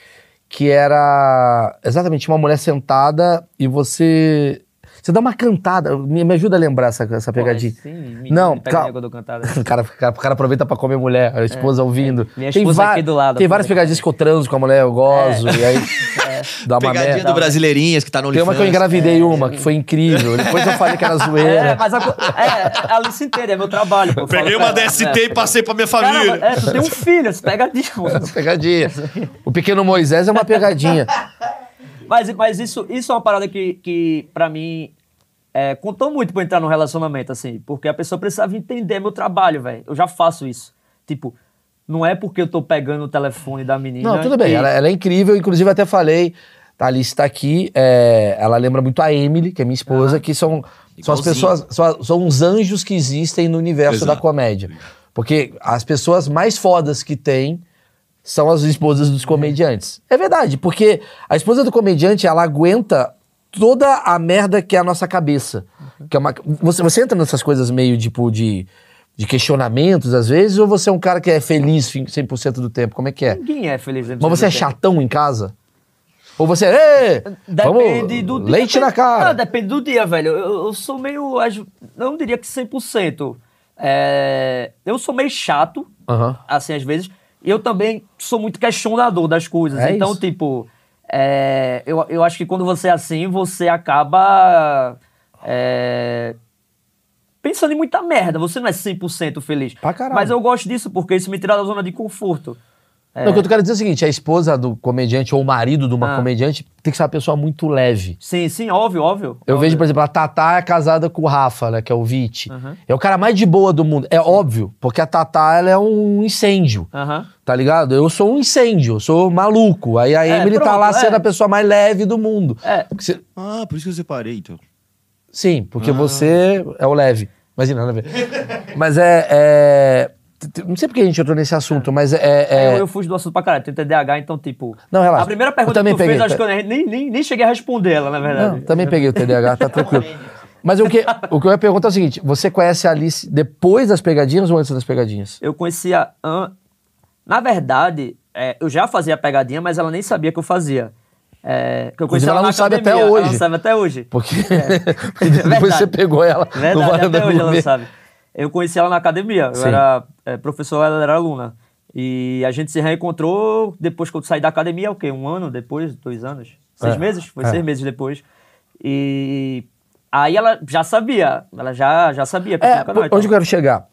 Que era exatamente uma mulher sentada e você. Você dá uma cantada. Me, me ajuda a lembrar essa, essa pegadinha. Pô, sim, me- Não, me eu cantada. O cara, o cara- o cara aproveita pra comer mulher, a esposa ouvindo. Minha esposa aqui do lado, Tem várias aproveita. pegadinhas que eu transo com a mulher, eu gozo, e aí dá uma Pegadinha merda. do Brasileirinhas que tá no Tem uma que eu engravidei uma, que foi incrível. Depois eu falei que era É, zoeira. mas a, é, a Alice inteira, é meu trabalho. pô. Eu Peguei uma DST é. e passei pra minha família. Caramba, é, tu tem um filho, você pega disso. Pegadinha. O pequeno Moisés é uma pegadinha. Mas, mas isso, isso é uma parada que, que pra mim, é, contou muito pra entrar num relacionamento, assim. Porque a pessoa precisava entender meu trabalho, velho. Eu já faço isso. Tipo, não é porque eu tô pegando o telefone da menina. Não, tudo bem. que- Ela, ela é incrível. Inclusive, até falei. A Alice tá aqui. é, ela lembra muito a Emily, que é minha esposa, que são, são as pessoas. São, são os anjos que existem no universo Exato. da comédia. Porque as pessoas mais fodas que tem são as esposas dos comediantes. É verdade, porque a esposa do comediante, ela aguenta toda a merda que é a nossa cabeça. Que é uma, você, você entra nessas coisas meio tipo de, de questionamentos, às vezes, ou você é um cara que é feliz 100% do tempo? Como é que é? Ninguém é feliz. Mas você é chatão em casa? Ou você é. "Ê, Depende vamos, do dia. Leite na Não, cara. depende do dia, velho. Eu, eu sou meio. Não diria que 100%. É, eu sou meio chato, Aham. assim, às vezes. E eu também sou muito questionador das coisas. É então, isso. tipo. É, eu, eu acho que quando você é assim, você acaba. é, pensando em muita merda. Você não é 100% feliz. Pra caralho. Mas eu gosto disso porque isso me tira da zona de conforto. Não, o que eu quero dizer é o seguinte: a esposa do comediante ou o marido de uma Ah. comediante tem que ser uma pessoa muito leve. Sim, sim, óbvio, óbvio. Eu óbvio. vejo, por exemplo, a Tatá é casada com o Rafa, né? Que é o Vit. Aham. É o cara mais de boa do mundo. É óbvio, porque a Tatá ela é um incêndio. Aham. Tá ligado? Eu sou um incêndio, eu sou maluco. Aí a É, Emily tá pronto, lá é. sendo a pessoa mais leve do mundo. É. Você- Ah, por isso que eu separei, então. Sim, porque Ah. você é o leve. Imagina, nada a ver. Mas é. é- Não sei porque a gente entrou nesse assunto, mas é. é- Eu, eu fujo do assunto pra caralho, tenho TDAH, então, tipo. Não, relaxa. A primeira Eu pergunta que tu peguei, fez, acho tá- que eu nem, nem, nem cheguei a responder ela, na verdade. Não, também peguei o TDAH, tá tranquilo. Mas o que, o que eu ia perguntar é o seguinte: você conhece a Alice depois das pegadinhas ou antes das pegadinhas? Eu conhecia. An... Na verdade, é, eu já fazia pegadinha, mas ela nem sabia que eu fazia. É, que eu conhecia ela na não sabe até academia, hoje. Ela não sabe até hoje. Porque, porque É depois verdade. você pegou ela Verdade, até hoje ela não sabe. Eu conheci ela na academia. Eu Sim. era é, professor, ela era aluna. E a gente se reencontrou depois que eu saí da academia, o quê? Um ano depois? Dois anos? Seis É, meses? Foi é. seis meses depois. E aí ela já sabia. Ela já, já sabia que eu É, canal onde eu quero chegar?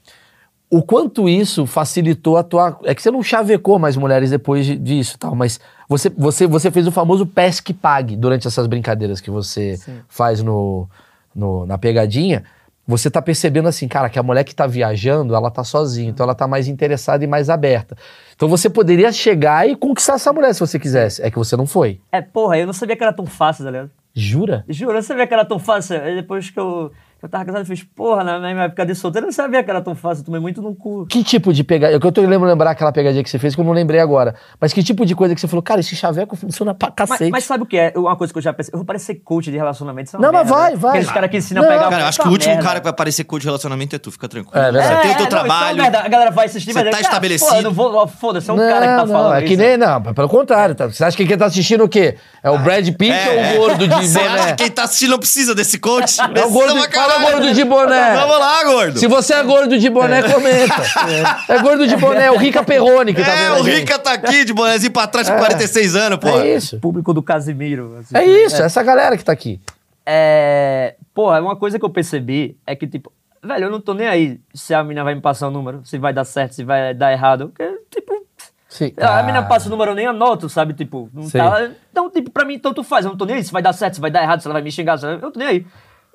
O quanto isso facilitou a tua. É que você não chavecou mais mulheres depois de- disso tal, mas você, você, você fez o famoso pesque pague durante essas brincadeiras que você faz no, no- na pegadinha. Você tá percebendo assim, cara, que a mulher que tá viajando, ela tá sozinha, então ela tá mais interessada e mais aberta. Então você poderia chegar e conquistar essa mulher se você quisesse. É que você não foi. É, porra, eu não sabia que era tão fácil, tá ligado? Jura? Juro, eu não sabia que era tão fácil. Aí depois que eu, eu tava casado, eu fiz, porra, na minha época de solteiro, eu não sabia que era tão fácil. Eu tomei muito no cu. Que tipo de pegadinha? Eu tô lembrando lembrar aquela pegadinha que você fez que eu não lembrei agora. Mas que tipo de coisa que você falou, cara, esse chaveco funciona pra Mas, cacete. mas sabe o que é? Uma coisa que eu já pensei. Eu vou parecer coach de relacionamento. é Não, mas merda, vai, né? vai. Aqueles caras que ensinam Não. a pegar Cara, eu acho que o último merda. cara que vai aparecer coach de relacionamento é tu, fica tranquilo. É, verdade. Você tem o teu não, é trabalho. merda. a galera vai assistir, mas tá cara, estabelecido. Pô, eu não vou. Foda-se, é um não, cara que tá não, falando. é que isso. nem, não, pelo contrário. Tá? Você acha que quem tá assistindo o quê? É o Brad Pitt É, ou o gordo de Você acha que quem tá assistindo não precisa desse coach? É o gordo, fala gordo de boné. Vamos lá, gordo. Se você é gordo de boné, comenta. É. gordo de boné, é o Rica Perrone que tá É, vendo a o. Rica tá aqui de bonézinho pra trás com 46 anos, pô. É isso. Público do Casimiro. assim. É isso, é essa galera que tá aqui. É. Porra, uma coisa que eu percebi é que, tipo, velho, eu não tô nem aí se a mina vai me passar o número, se vai dar certo, se vai dar errado. Porque, tipo, Sim. a Ah. mina passa o número, eu nem anoto, sabe? Tipo, não tá. Então, tipo, pra mim, tanto faz. Eu não tô nem aí se vai dar certo, se vai dar errado, se ela vai me xingar. Eu não tô nem aí.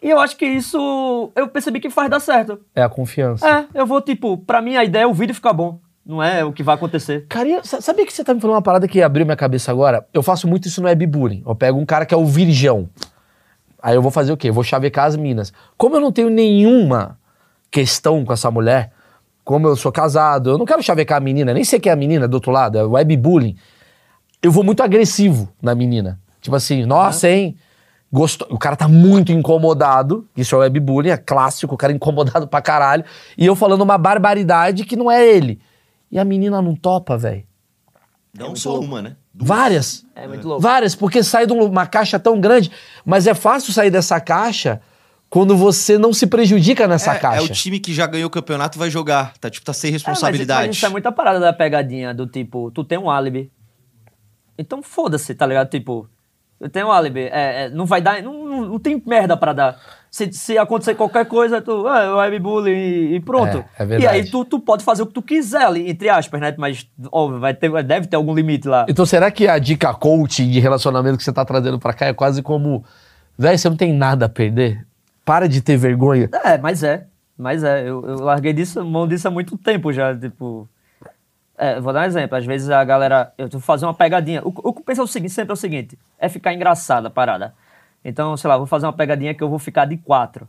E eu acho que isso eu percebi que faz dar certo. É a confiança. É, eu vou, tipo, pra mim a ideia é o vídeo ficar bom. Não é o que vai acontecer. Cara, sa- sabia que você tá me falando uma parada que abriu minha cabeça agora? Eu faço muito isso no webbullying. Eu pego um cara que é o virgão. Aí eu vou fazer o quê? Eu vou chavecar as minas. Como eu não tenho nenhuma questão com essa mulher, como eu sou casado, eu não quero chavecar a menina, nem sei quem é a menina do outro lado, é webbullying. Eu vou muito agressivo na menina. Tipo assim, nossa, hein? Gostou. O cara tá muito incomodado. Isso é webbullying, é clássico, o cara incomodado pra caralho. E eu falando uma barbaridade que não é ele. E a menina não topa, velho. Não só uma, né? Várias. É muito louco. Várias, porque sai de uma caixa tão grande. Mas é fácil sair dessa caixa quando você não se prejudica nessa é, é caixa. o time que já ganhou o campeonato vai jogar. Tá, tipo, tá sem É, mas- responsabilidade. Mas, isso é muita parada da pegadinha do tipo, tu tem um álibi. Então foda-se, tá ligado? Tipo, eu tenho um álibi. É, é, não vai dar. Não, não, não tem merda pra dar. Se, se acontecer qualquer coisa, tu. Ah, webbullying e, e pronto. É, é verdade. E aí tu, tu pode fazer o que tu quiser ali, entre aspas, né? Mas, óbvio, vai ter, deve ter algum limite lá. Então será que a dica coaching de relacionamento que você tá trazendo pra cá é quase como... Véi, você não tem nada a perder? Para de ter vergonha. É, mas é. Mas é. Eu, eu larguei disso, mão disso há muito tempo já. Tipo. É, vou dar um exemplo. Às vezes a galera. Eu vou fazer uma pegadinha. O, o que eu penso é o seguinte, sempre é o seguinte: é ficar engraçada a parada. Então, sei lá, vou fazer uma pegadinha que eu vou ficar de quatro.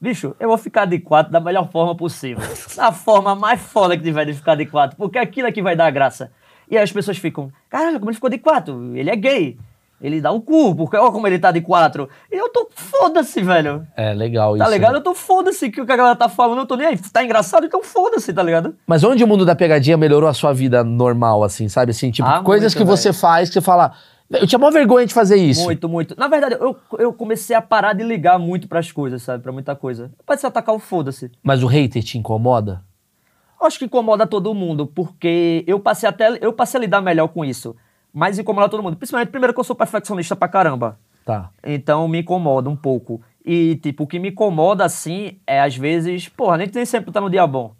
Bicho, eu vou ficar de quatro da melhor forma possível. Da forma mais foda que tiver de ficar de quatro. Porque aquilo é que vai dar graça. E aí as pessoas ficam, caralho, como ele ficou de quatro? Ele é gay. Ele dá o cu, porque olha como ele tá de quatro. E eu tô foda-se, velho. É, legal Tá isso. ligado? né? Eu tô foda-se que o que a galera tá falando, eu tô nem aí. Tá engraçado, então foda-se, tá ligado? Mas onde o mundo da pegadinha melhorou a sua vida normal, assim, sabe? Assim, tipo, Ah, coisas muito, que você faz que você fala... Eu tinha maior vergonha de fazer isso. Muito, muito. Na verdade, eu, eu comecei a parar de ligar muito pras coisas, sabe? Pra muita coisa. Pode se atacar o foda-se. Mas o hater te incomoda? Eu Acho que incomoda todo mundo, porque eu passei até. Eu passei a lidar melhor com isso. Mas incomoda todo mundo. Principalmente, primeiro, que eu sou perfeccionista pra caramba. Tá. Então me incomoda um pouco. E, tipo, o que me incomoda, assim, é às vezes, porra, nem, nem sempre tá no dia bom.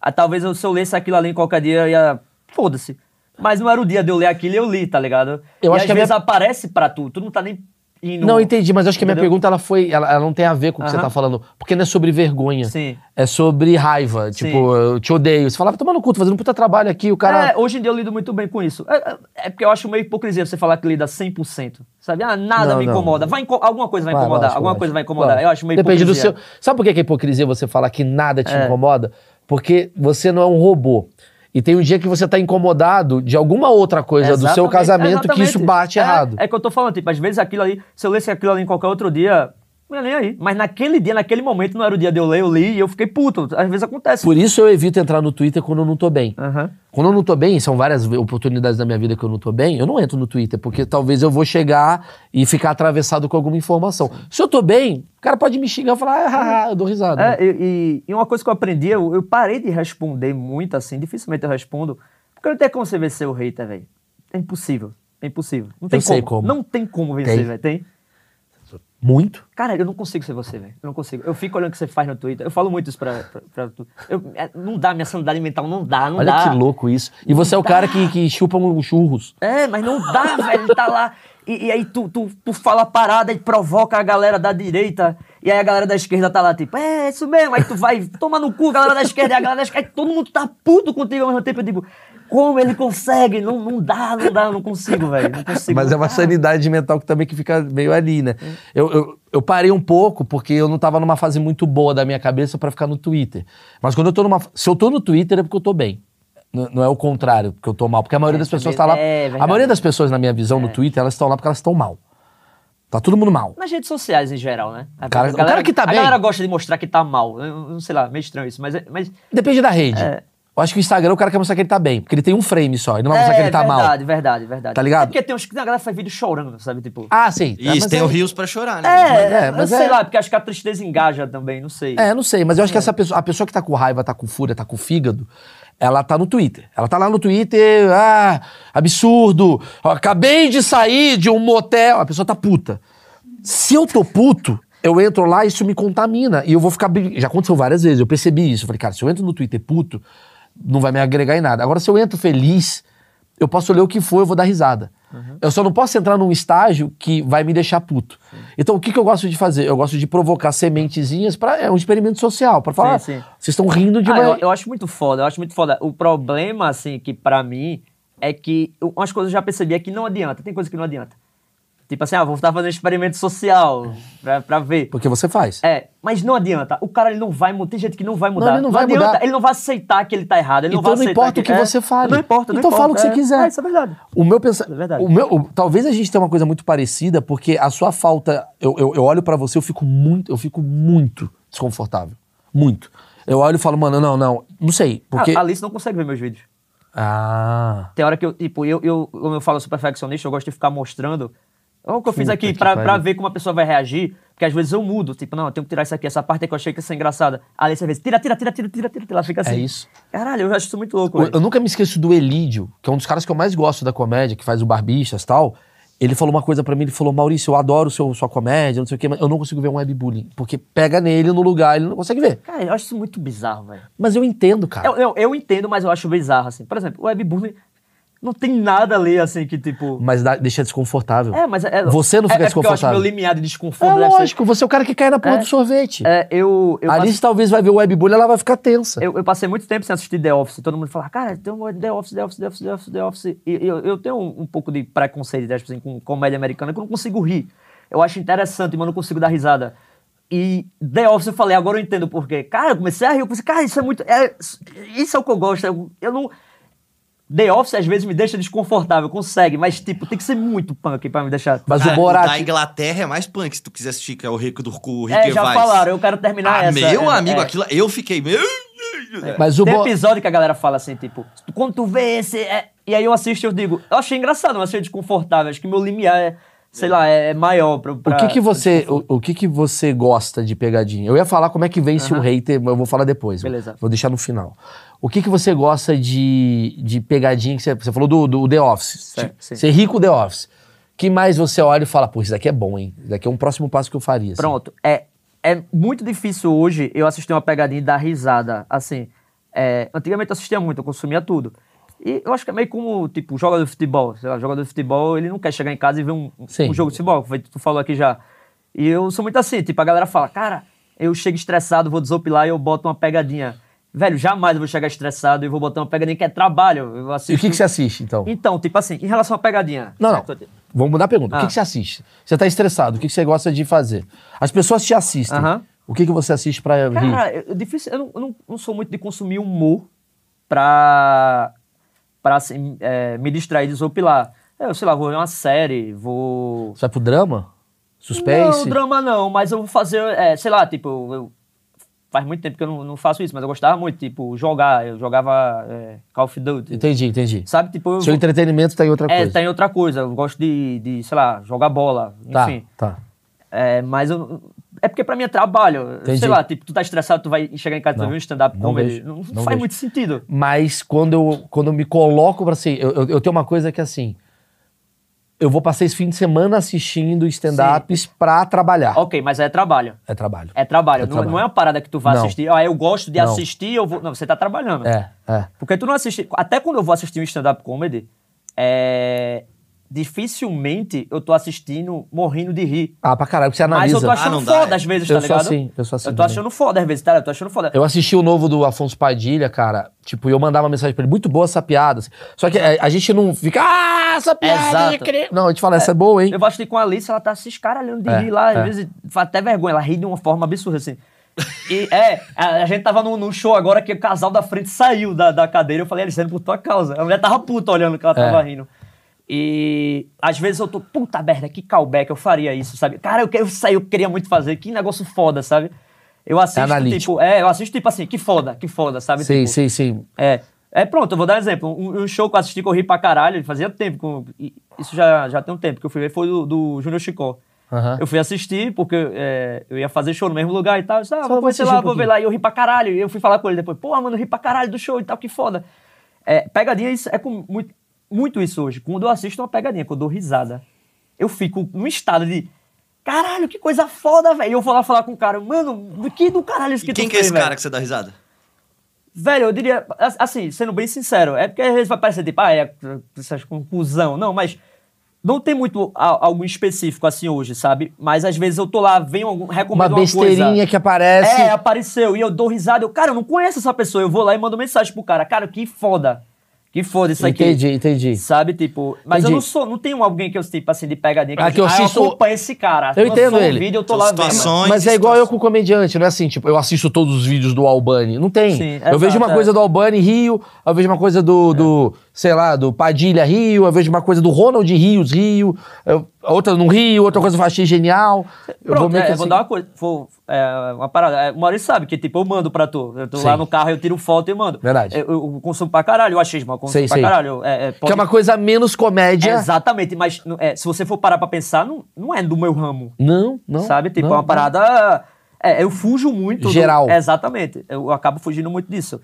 Ah, talvez eu, se eu lesse aquilo ali em qualquer dia, eu ia. Foda-se. Mas não era o dia de eu ler aquilo e eu li, tá ligado? Eu e acho às que vezes minha- aparece pra tu, tu não tá nem indo. Não, entendi, mas acho que a minha Entendeu? pergunta ela foi. Ela, ela não tem a ver com o que você Aham. tá falando. Porque não é sobre vergonha. Sim. É sobre raiva. Sim. Tipo, eu te odeio. Você falava, toma no cu, tô fazendo um puta trabalho aqui, o cara. É, hoje em dia eu lido muito bem com isso. É, é- é porque eu acho meio hipocrisia você falar que lida 100%. Sabe? Ah, nada Não, me não. incomoda. Vai inco- alguma coisa vai Vai, incomodar. lógico, alguma lógico. coisa vai incomodar. Lógico. Eu acho meio Depende do hipocrisia. seu. Sabe por que que é hipocrisia você falar que nada te É. incomoda? Porque você não é um robô. E tem um dia que você tá incomodado de alguma outra coisa do seu Exatamente, casamento que isso exatamente. bate É, errado. É que eu tô falando, tipo, às vezes aquilo ali, se eu lesse aquilo ali em qualquer outro dia, não nem aí. Mas naquele dia, naquele momento, não era o dia de eu ler, eu li e eu fiquei puto. Às vezes acontece. Por isso eu evito entrar no Twitter quando eu não tô bem. Aham. Quando eu não tô bem, são várias oportunidades da minha vida que eu não tô bem, eu não entro no Twitter, porque talvez eu vou chegar e ficar atravessado com alguma informação. Se eu tô bem, o cara pode me xingar e falar, ah, ah, ah", eu dou risada. É, e, e- uma coisa que eu aprendi, eu, eu parei de responder muito assim, dificilmente eu respondo, porque não tem como você vencer o hater, velho. É impossível. É impossível. Não tem Eu sei como. Não tem como vencer, Tem. velho. Tem. Muito. Cara, eu não consigo ser você, velho. Eu não consigo. Eu fico olhando o que você faz no Twitter. Eu falo muito isso pra, pra, pra tu. Eu- é, não dá, minha sanidade mental não dá, não Olha dá. que louco isso. E você é o cara que, que chupa um churros. É, mas não dá, velho. Ele tá lá. E, e aí tu, tu, tu fala a parada e provoca a galera da direita. E aí a galera da esquerda tá lá, tipo, é isso mesmo. Aí tu vai, toma no cu, a galera da esquerda e a galera da esquerda. Aí todo mundo tá puto contigo ao mesmo tempo. Eu digo, como ele consegue? Não, não dá, não dá, não consigo, velho. Não consigo. Mas é uma Ah, sanidade mental que também que fica meio ali, né? Eu, eu, eu parei um pouco porque eu não tava numa fase muito boa da minha cabeça pra ficar no Twitter. Mas quando eu tô numa. Se eu tô no Twitter é porque eu tô bem. N- Não é o contrário, porque eu tô mal. Porque a maioria É, das pessoas tá lá. é a verdade. maioria das pessoas, na minha visão, no Twitter, elas estão lá porque elas estão mal. Tá todo mundo mal. Nas redes sociais, em geral, né? A Cara- o cara que tá a bem- galera gosta de mostrar que tá mal. Eu, não sei lá, meio estranho isso, mas... é- mas Depende da rede. É. Eu acho que o Instagram o cara quer mostrar que ele tá bem. Porque ele tem um frame só. Ele não vai mostrar que ele tá mal. verdade, verdade, verdade. Tá ligado? É porque tem uns que a galera faz vídeo chorando, sabe? Tipo... Ah, sim. Isso, mas tem é- o Rios pra chorar, né? É, é, eu mas sei é- lá, porque acho que a tristeza engaja também, não sei. É, não sei, mas eu acho que essa pessoa, a pessoa que tá com raiva, tá com fúria, tá com fígado, ela tá no Twitter. Ela tá lá no Twitter, ah, absurdo, ó, acabei de sair de um motel, a pessoa tá puta. Se eu tô puto, eu entro lá e isso me contamina. E eu vou ficar. Já aconteceu várias vezes, eu percebi isso. Eu falei, cara, se eu entro no Twitter puto, não vai me agregar em nada. Agora, se eu entro feliz, eu posso ler o que for, eu vou dar risada. Eu só não posso entrar num estágio que vai me deixar puto. Então, o que, que eu gosto de fazer? Eu gosto de provocar sementezinhas para é um experimento social, para falar, Sim, sim. "Ah, vocês estão rindo de Ah, uma... eu, eu acho muito foda, eu acho muito foda. O problema, assim, que pra mim é que eu- umas coisas eu já percebi é que não adianta. Tem coisa que não adianta. Tipo assim, ah, vou estar fazendo experimento social pra, pra ver. Porque você faz. É, mas não adianta. O cara ele não vai mudar. Tem gente que não vai mudar. ele não vai adianta. mudar. Ele não vai aceitar que ele tá errado. Ele não Então vai não importa o que é, você fale. Não importa, não Então importa. fala o que você é. quiser. É, isso é verdade. O meu pensamento. É verdade. O meu, o- talvez a gente tenha uma coisa muito parecida, porque a sua falta. Eu, eu, eu olho pra você, eu fico muito, eu fico muito desconfortável. Muito. Eu olho e falo, mano, não, não, não sei. Porque. A Alice não consegue ver meus vídeos. Ah. Tem hora que eu, tipo, eu, eu, como eu falo, eu sou perfeccionista, eu gosto de ficar mostrando. É o que eu fiz Puta aqui, pra ver como a pessoa vai reagir. Porque às vezes eu mudo, tipo, não, eu tenho que tirar isso aqui, essa parte aí que eu achei que ia ser engraçada. A Alice às vezes, tira, tira, tira, tira, tira, tira, ela fica assim. É isso. Caralho, eu acho isso muito louco. Eu, eu nunca me esqueço do Elídio, que é um dos caras que eu mais gosto da comédia, que faz o Barbixas e tal. Ele falou uma coisa pra mim, ele falou, Maurício, eu adoro seu, sua comédia, não sei o quê, mas eu não consigo ver um webbullying. Porque pega nele no lugar, ele não consegue ver. Cara, eu acho isso muito bizarro, velho. Mas eu entendo, cara. Eu, eu, eu entendo, mas eu acho bizarro, assim. Por exemplo, o webbullying não tem nada ali, assim, que tipo... Mas dá- deixa desconfortável. É, mas é... Você não é, fica é eu acho desconfortável. meu limiar de desconforto É deve ser- lógico, você é o cara que cai na porra É. do sorvete. É, eu... eu A Alice talvez vai ver o webbullying, ela vai ficar tensa. Eu, eu passei muito tempo sem assistir The Office. Todo mundo fala, cara, tem um The Office, The Office, The Office, The Office, The Office. E eu, eu tenho um, um pouco de preconceito né, tipo assim, com comédia americana que eu não consigo rir. Eu acho interessante, mas eu não consigo dar risada. E The Office eu falei, agora eu entendo por quê. Cara, eu comecei a rir, eu pensei, cara, isso é muito. é- isso é o que eu gosto. Eu, eu não. The Office às vezes me deixa desconfortável, consegue, mas tipo, tem que ser muito punk pra me deixar. Mas Cara, o Borat... da Inglaterra é mais punk, se tu quiser assistir, que é o Rico do o Rick é, já falaram, eu quero terminar Ah, essa. meu é, amigo, é. aquilo, eu fiquei... Meu... Mas o Tem Bo... episódio que a galera fala assim, tipo, quando tu vê esse. é- E aí eu assisto e eu digo, eu achei engraçado, mas achei desconfortável. Acho que meu limiar é, sei lá, é, é maior pra. O pra- que que você, o, o que que você gosta de pegadinha? Eu ia falar como é que vence o Aham. hater, mas eu vou falar depois. Beleza. Vou deixar no final. O que que você gosta de, de pegadinha que você, você falou do, do The Office? Certo, Tipo, sim. Ser rico The Office. que mais você olha e fala, pô, isso daqui é bom, hein? Isso daqui é um próximo passo que eu faria. assim. Pronto. É, é muito difícil hoje eu assistir uma pegadinha e dar risada. Assim, é, antigamente eu assistia muito, eu consumia tudo. E eu acho que é meio como, tipo, jogador de futebol. Sei lá, jogador de futebol, ele não quer chegar em casa e ver um, um jogo de futebol, que tu falou aqui já. E eu sou muito assim, tipo, a galera fala, cara, eu chego estressado, vou desopilar e eu boto uma pegadinha. Velho, jamais eu vou chegar estressado e vou botar uma pegadinha que é trabalho. Eu E assisto... o que, que você assiste, então? Então, tipo assim, em relação à pegadinha. Não, não. certo? Vamos mudar a pergunta. O que, Ah. que você assiste? Você tá estressado, o que, que você gosta de fazer? As pessoas te assistem. Aham. O que, que você assiste pra rir? Cara, eu, eu difícil, eu, não, eu não- não sou muito de consumir humor pra, pra assim, é, me distrair, desopilar. Eu, sei lá, vou ver uma série, vou... Você vai pro drama? Suspense? Não, drama não, mas eu vou fazer, é, sei lá, tipo, eu- faz muito tempo que eu não, não faço isso, mas eu gostava muito, tipo, jogar, eu jogava é, Call of Duty, Entendi, entendi. sabe, tipo, eu, Seu entretenimento tá em outra é, coisa. tem outra coisa, eu gosto de, de, sei lá, jogar bola, Tá, enfim. tá. É, mas eu, é porque pra mim é trabalho. Entendi. Sei lá, tipo, tu tá estressado, tu vai chegar em casa e ver um stand-up não comedy. Não, não não faz vejo. muito sentido. Mas quando eu, quando eu me coloco pra assim, eu, eu, eu tenho uma coisa que assim, eu vou passar esse fim de semana assistindo stand-ups pra trabalhar. Ok, mas é trabalho. É trabalho. É trabalho. É não, trabalho. não é uma parada que tu vai Não. assistir. Ah, eu gosto de Não. assistir, eu vou. Não, você tá trabalhando. É, é. Porque tu não assiste. Até quando eu vou assistir um stand-up comedy, é. Dificilmente eu tô assistindo morrendo de rir. Ah, pra caralho, porque você Mas analisa. eu tô achando Ah, não dá, foda é. às vezes, Eu tá sou ligado? assim, eu sou assim Eu tô também. achando foda às vezes, tá? Eu tô achando foda. Eu assisti o novo do Afonso Padilha, cara. Tipo, e eu mandava mensagem pra ele, muito boa essa piada. assim. Só que é, a gente não fica, ah, essa piada. Queria-" Não, a gente fala, essa é boa, hein? Eu vou assistir com a Alice, ela tá se escaralhando de É, rir lá, às é. vezes faz até vergonha, ela ri de uma forma absurda, assim. E é, a, a gente tava num, num show agora que o casal da frente saiu da, da cadeira, eu falei, Alice, é por tua causa. A mulher tava puta olhando que ela tava É. rindo. E às vezes eu tô, puta merda, que callback, eu faria isso, sabe? Cara, eu, eu sei, eu queria muito fazer, que negócio foda, sabe? Eu assisto, analítico. tipo, é, eu assisto tipo assim, que foda, que foda, sabe? Sim, Tipo, sim, sim. é. É, pronto, eu vou dar um exemplo. Um, um show que eu assisti que eu ri pra caralho, fazia tempo. com- isso já, já tem um tempo que eu fui ver, foi do, do Júnior Chicó. Aham. Eu fui assistir porque é, eu ia fazer show no mesmo lugar e tal. Eu disse, ah, Só vou vou lá, um vou ver lá. E eu ri pra caralho. E eu fui falar com ele depois. Pô, mano, eu ri pra caralho do show e tal, que foda. É, pegadinha isso, é com muito, muito isso hoje. Quando eu assisto uma pegadinha, quando eu dou risada, eu fico num estado de... Caralho, que coisa foda, velho. E eu vou lá falar com o cara, mano, que do caralho isso E que quem tu que é esse velho? cara que você dá risada? Velho, eu diria, as- assim, sendo bem sincero, é porque às vezes vai parecer tipo, ah, é, é um cuzão. Não, mas Não tem muito algo específico assim hoje, sabe? Mas às vezes eu tô lá, venho algum, recomendo Uma uma coisa. besteirinha que aparece. É, apareceu. E eu dou risada. Eu, cara, eu não conheço essa pessoa. Eu vou lá e mando mensagem pro cara. Cara, que foda. Que foda isso aqui. entendi, entendi. Sabe, tipo. Mas Entendi. eu não sou. Não tenho alguém que eu, tipo, assim, de pegadinha. Ah, que eu ah, assisto- acompanho esse cara. Eu entendo um ele. vídeo, eu tô São lá vendo. Mas é igual eu com o comediante, não é assim, tipo, eu assisto todos os vídeos do Albani. Não tem. Sim, eu exato, vejo uma é. coisa do Albani Rio, eu vejo uma coisa do, do, sei lá, do Padilha Rio, eu vejo uma coisa do Ronald Rios Rio, eu- outra no Rio, outra coisa eu achei genial. Eu Pronto, é, vou assim- dar uma coisa. Vou, é, uma parada. É, o Maurício sabe que, tipo, eu mando pra tu. Eu tô Sim. lá no carro, eu tiro foto e mando. Verdade. Eu, eu consumo pra caralho o achismo. Eu consumo Sei, pra sei. caralho. É, é, Que pode- é uma coisa menos comédia. Exatamente, mas é, se você for parar pra pensar, não, não é do meu ramo. Não, não. sabe? Tipo, não, é uma parada. É, eu fujo muito. do- Geral. exatamente. Eu acabo fugindo muito disso.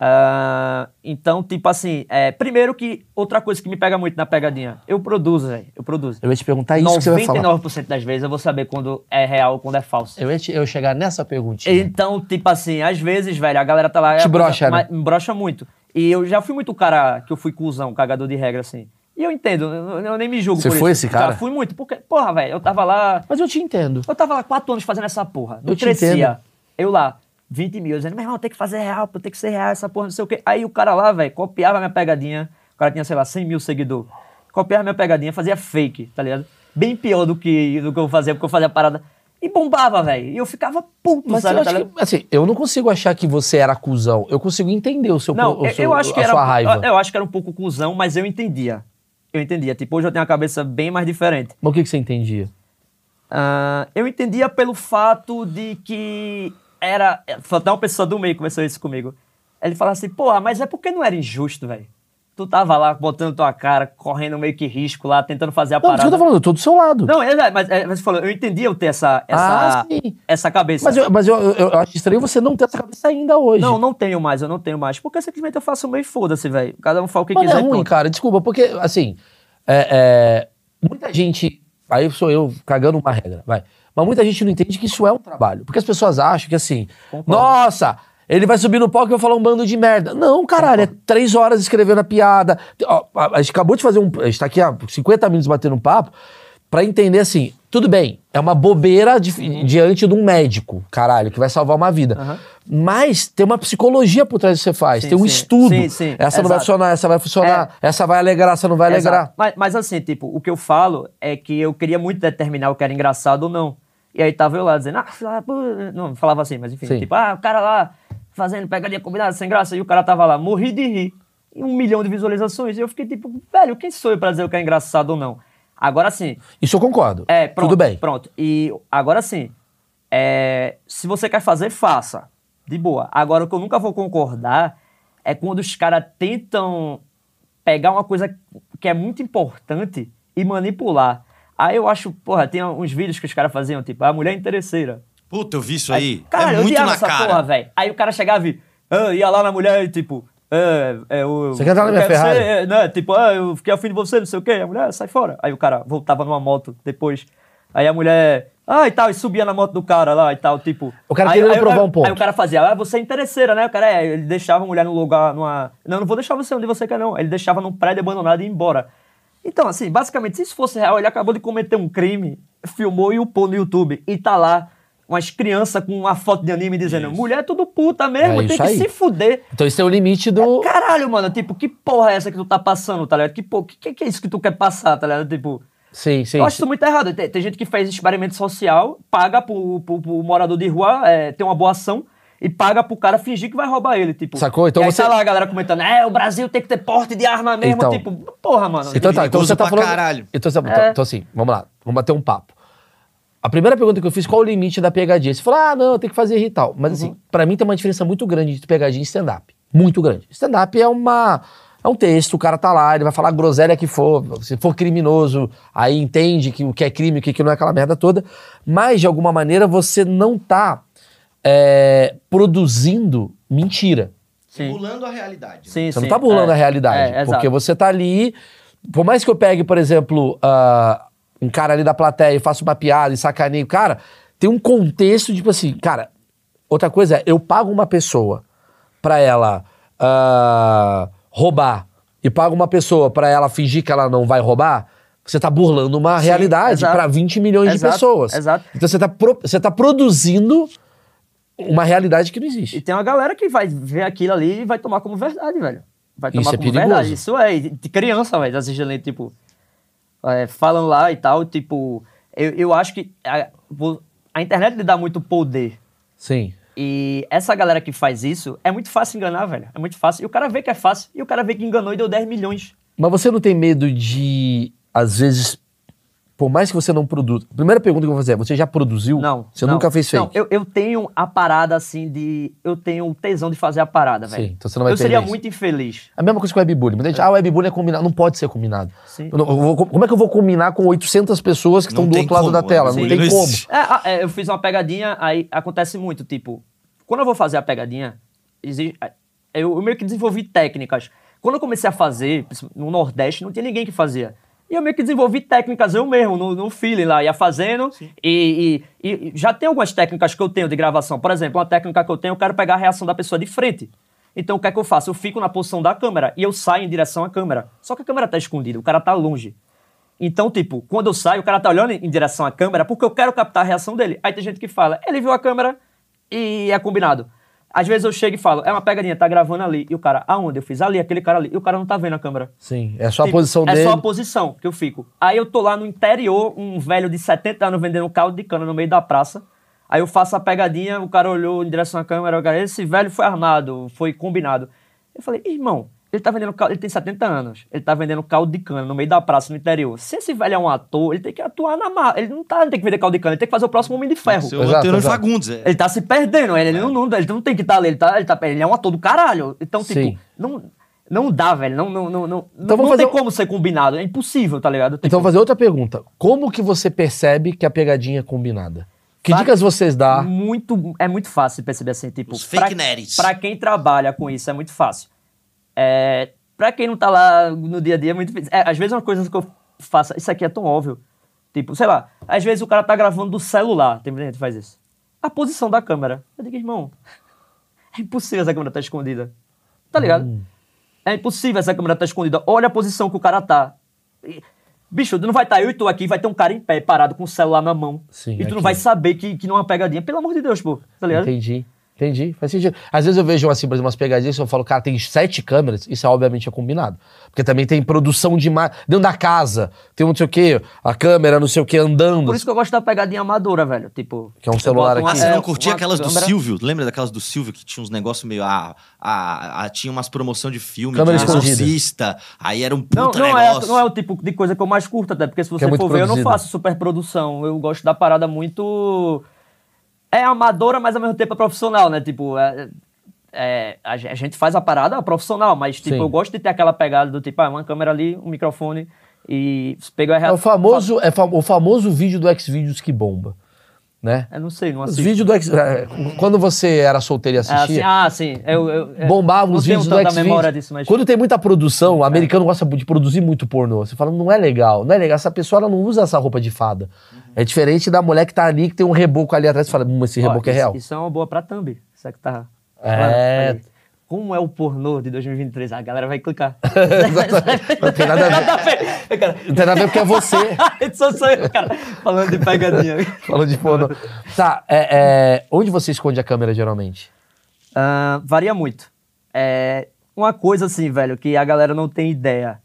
Ah, então, tipo assim, é, primeiro que outra coisa que me pega muito na pegadinha, eu produzo, velho. Eu produzo. Eu ia te perguntar isso que você vai falar. 99% das vezes eu vou saber quando é real ou quando é falso. Eu ia, te- eu chegar nessa perguntinha. Então, tipo assim, às vezes, velho, a galera tá lá. Te é, brocha, né? Me brocha muito. E eu já fui muito cara que eu fui cuzão, cagador de regra, assim. E eu entendo, eu, eu nem me julgo Você por foi isso. esse cara? Já fui muito, porque, porra, velho, eu tava lá. Mas eu te entendo. Eu tava lá quatro anos fazendo essa porra. Não Eu te crescia. entendo. Eu lá, 20 mil, dizendo, meu irmão, tem que fazer real, pô, tem que ser real essa porra, não sei o quê. Aí o cara lá, velho, copiava minha pegadinha. O cara tinha, sei lá, 100 mil seguidores. Copiava minha pegadinha, fazia fake, tá ligado? Bem pior do que, do que eu fazia, porque eu fazia a parada. E bombava, velho. E eu ficava puto, Mas sabe? eu tá que, assim, eu não consigo achar que você era cuzão. Eu consigo entender o seu Não, o eu, seu- eu acho que a era. sua raiva. Eu, eu acho que era um pouco cuzão, mas eu entendia. Eu entendia. Tipo, hoje eu tenho uma cabeça bem mais diferente. Mas o que, que você entendia? Ah, eu entendia pelo fato de que era. Foi até uma pessoa do meio começou isso comigo. Ele falava assim, porra, mas é porque não era injusto, velho. Tu tava lá botando tua cara, correndo meio que risco lá, tentando fazer a Não, parada. eu tô falando, eu tô do seu lado. Não, é, mas, é, mas você falou, eu entendia eu ter essa, essa, Ah, sim. essa cabeça. Mas, eu, mas eu, eu, eu acho estranho você não ter essa cabeça ainda hoje. Não, não tenho mais, eu não tenho mais. Porque simplesmente eu faço meio foda-se, velho. Cada um fala o que Mas quiser. é ruim, cara. Desculpa, porque, assim, é, é, muita gente. Aí sou eu cagando uma regra, vai. Mas muita gente não entende que isso é um trabalho. Porque as pessoas acham que, assim, Concordo. nossa, ele vai subir no palco e vai falar um bando de merda. Não, caralho, é três horas escrevendo a piada. Ó, a, gente acabou de fazer um. A gente tá aqui há 50 minutos batendo um papo pra entender assim. Tudo bem, é uma bobeira di- diante de um médico, caralho, que vai salvar uma vida. Aham. Mas tem uma psicologia por trás do que você faz, Sim, tem um sim. estudo. Sim, sim, essa não vai exato. funcionar, essa vai funcionar, essa vai alegrar, essa não vai alegrar. Exato. Mas, mas assim, tipo, o que eu falo é que eu queria muito determinar o que era engraçado ou não. E aí tava eu lá dizendo, ah, não, falava assim, mas enfim, Sim. tipo, ah, o cara lá fazendo pegadinha combinada sem graça, e o cara tava lá, morri de rir. E um milhão de visualizações. E eu fiquei tipo, velho, quem sou eu pra dizer o que é engraçado ou não? Agora sim, Isso eu concordo. é, pronto. Tudo bem. Pronto. E agora sim, é, se você quer fazer, faça. De boa. Agora, o que eu nunca vou concordar é quando os caras tentam pegar uma coisa que é muito importante e manipular. Aí eu acho, porra, tem uns vídeos que os caras faziam, tipo, a mulher interesseira. Puta, eu vi isso aí. Caralho, é eu muito na essa cara. porra, velho. Aí o cara chegava e ah, ia lá na mulher e tipo. É, é, o, Você quer entrar na minha Ferrari? ser, é, né, tipo, ah, eu fiquei afim de você, não sei o quê. A mulher, sai fora. Aí o cara voltava numa moto depois. Aí a mulher, ah, e tal, e subia na moto do cara lá e tal, tipo. O cara aí, aí, provar aí, um ponto. Aí o cara fazia, ah, você é interesseira, né? O cara, é, ele deixava a mulher no lugar, numa. Não, não vou deixar você onde você quer, não. Ele deixava num prédio abandonado e ia embora. Então, assim, basicamente, se isso fosse real, ele acabou de cometer um crime, filmou e upou no YouTube. E tá lá umas crianças com uma foto de anime dizendo, mulher é tudo puta mesmo, É tem isso que aí. se fuder. Então esse é o limite do. Caralho, mano, tipo, que porra é essa que tu tá passando, tá ligado? Que, porra, que, que é isso que tu quer passar, tá ligado? Tipo, Sim, sim. eu acho isso muito errado. Tem, tem gente que faz experimento social, paga pro, pro, pro morador de rua é, ter uma boa ação e paga pro cara fingir que vai roubar ele, tipo. Sacou? Então e aí você- tá lá a galera comentando, é, o Brasil tem que ter porte de arma mesmo, Então- tipo, porra, mano. Então tá, então você tá falando. caralho. Então, você- então- É. então assim, vamos lá, vamos bater um papo. A primeira pergunta que eu fiz, qual o limite da pegadinha? Você falou, ah, não, tem que fazer e tal. Mas assim, pra mim tem uma diferença muito grande entre pegadinha e stand-up. Muito grande. Stand-up é uma. É um texto, o cara tá lá, ele vai falar a groselha que for. Se for criminoso, aí entende que o que é crime, o que que não é aquela merda toda. Mas, de alguma maneira, você não tá é, produzindo mentira. Sim. Simulando a realidade. né? Sim, Você sim, não tá burlando é. a realidade. É, porque exato. você tá ali. Por mais que eu pegue, por exemplo, ah, um cara ali da plateia e faça uma piada e sacaneio, cara, tem um contexto, tipo assim, cara. Outra coisa é, eu pago uma pessoa pra ela ah, roubar e pago uma pessoa pra ela fingir que ela não vai roubar. Você tá burlando uma realidade exato. para 20 milhões de Exato, pessoas. exato. Então você tá, pro- você tá produzindo uma realidade que não E existe. tem uma galera que vai ver aquilo ali e vai tomar como verdade, velho. Vai tomar Isso é como perigoso. verdade. Isso é. e De criança, velho, assistindo ali, tipo. é, falando lá e tal, tipo. Eu, eu acho que a, a internet lhe dá muito poder. Sim. E essa galera que faz isso, é muito fácil enganar, velho. É muito fácil. E o cara vê que é fácil, e o cara vê que enganou e deu 10 milhões. Mas você não tem medo de, às vezes, por mais que você não produza. Primeira pergunta que eu vou fazer é: você já produziu? Não. Você não, nunca fez fake? Não, eu, eu tenho a parada assim de. Eu tenho o tesão de fazer a parada, Sim, velho. então você não vai Eu seria isso. muito infeliz. A mesma coisa com o webbullying. Muita gente, ah, o webbullying é combinado. Não pode ser combinado. Sim. Eu não- eu vou- como é que eu vou combinar com 800 pessoas que Não estão do outro lado como, da tela? né? Não Sim. tem Não como. É, ah, é, eu fiz uma pegadinha, aí acontece muito, tipo, quando eu vou fazer a pegadinha, eu meio que desenvolvi técnicas. Quando eu comecei a fazer, no Nordeste, não tinha ninguém que fazia. E eu meio que desenvolvi técnicas eu mesmo, no, no feeling lá, ia fazendo. E, e- e já tem algumas técnicas que eu tenho de gravação. Por exemplo, uma técnica que eu tenho, eu quero pegar a reação da pessoa de frente. Então o que é que eu faço? Eu fico na posição da câmera e eu saio em direção à câmera. Só que a câmera tá escondida, o cara tá longe. Então, tipo, quando eu saio, o cara tá olhando em direção à câmera porque eu quero captar a reação dele. Aí tem gente que fala, ele viu a câmera e é combinado. Às vezes eu chego e falo, é uma pegadinha, tá gravando ali. E o cara, aonde? Eu fiz ali, aquele cara ali. E o cara não tá vendo a câmera. Sim, é só a Tipo, posição é dele. só a posição que eu fico. Aí eu tô lá no interior, um velho de 70 anos vendendo um caldo de cana no meio da praça. Aí eu faço a pegadinha, o cara olhou em direção à câmera, o cara, esse velho foi armado, foi combinado. Eu falei, irmão, ele tá vendendo caldo, ele tem 70 anos, ele tá vendendo caldo de cana no meio da praça, no interior. Se esse velho é um ator, ele tem que atuar na mar. Ele não tá, não tem que vender caldo de cana, ele tem que fazer o próximo Homem de Ferro. Seu Exato, exato. Fagundes. é. Ele tá se perdendo, ele, ele não, não- ele não tem que estar ali, ele, tá, ele, tá, ele é um ator do caralho. Então, tipo, Sim. não, não dá, velho. Não, não, não, não, Então não vamos tem fazer um- como ser combinado. É impossível, tá ligado? Tipo, Então, vou fazer outra pergunta. Como que você percebe que a pegadinha é combinada? Que dicas vocês dá? muito, é muito fácil perceber assim, tipo, Os fake pra, nerds. pra quem trabalha com isso é muito fácil. É, pra quem não tá lá no dia a dia é muito difícil. É, às vezes uma coisa que eu faço, isso aqui é tão óbvio. Tipo, sei lá, às vezes o cara tá gravando do celular, tem muita gente que faz isso. A posição da câmera. Eu digo, irmão, é impossível essa câmera tá escondida. Tá ligado? Hum. É impossível essa câmera tá escondida. Olha a posição que o cara tá. E- Bicho, não vai estar eu e tu aqui, vai ter um cara em pé, parado com o celular na mão. Sim, e tu não aqui. vai saber que, que não é uma pegadinha. Pelo amor de Deus, pô. Tá ligado? Entendi. Entendi, faz sentido. Às vezes eu vejo assim, por exemplo, umas pegadinhas que eu falo, cara, tem sete câmeras, isso é obviamente é combinado. Porque também tem produção de imagem. Dentro da casa, tem um não sei o quê, a câmera, não sei o quê, andando. Por isso que eu gosto da pegadinha amadora, velho. Tipo. Que é um celular Ah, aqui. você é, não curtia uma aquelas do câmera- Silvio? Lembra daquelas do Silvio que tinha uns negócios meio. Ah, ah, ah, tinha umas promoção de filme, Câmera escondida. exorcista, aí era um puta Não, não, é, negócio. não é o tipo de coisa que eu mais curto, até porque se é você muito for ver, eu não faço superprodução. Eu gosto da parada muito. É amadora, mas ao mesmo tempo é profissional, né? Tipo, é- é, a ge- a gente faz a parada profissional, mas tipo, Sim. eu gosto de ter aquela pegada do tipo, ah, uma câmera ali, um microfone e pegou a É o famoso, é o famoso vídeo do Xvideos que bomba, né? Eu não sei, não Os vídeos do X... é, Quando você era solteiro e É, assim, assistia, ah, sim. Eu, eu, é, bombava não os vídeos do Xvideos. memória disso, mas... Quando tem muita produção, o americano gosta de produzir muito pornô. Você fala, não é legal, não é legal. Essa pessoa ela não usa essa roupa de fada. É diferente da mulher que tá ali, que tem um reboco ali atrás e fala, hum, esse Ó, reboco é isso- real. Isso é uma boa pra thumb. Isso é que tá. É. Como é o pornô de 2023? A galera vai clicar. Não tem nada a ver. Cara, Não tem nada a ver porque é você. só sou eu, cara, falando de pegadinha. Falando de pornô. Tá, é, é, onde você esconde a câmera geralmente? Ah, varia muito. É, uma coisa assim, velho, que a galera não tem ideia.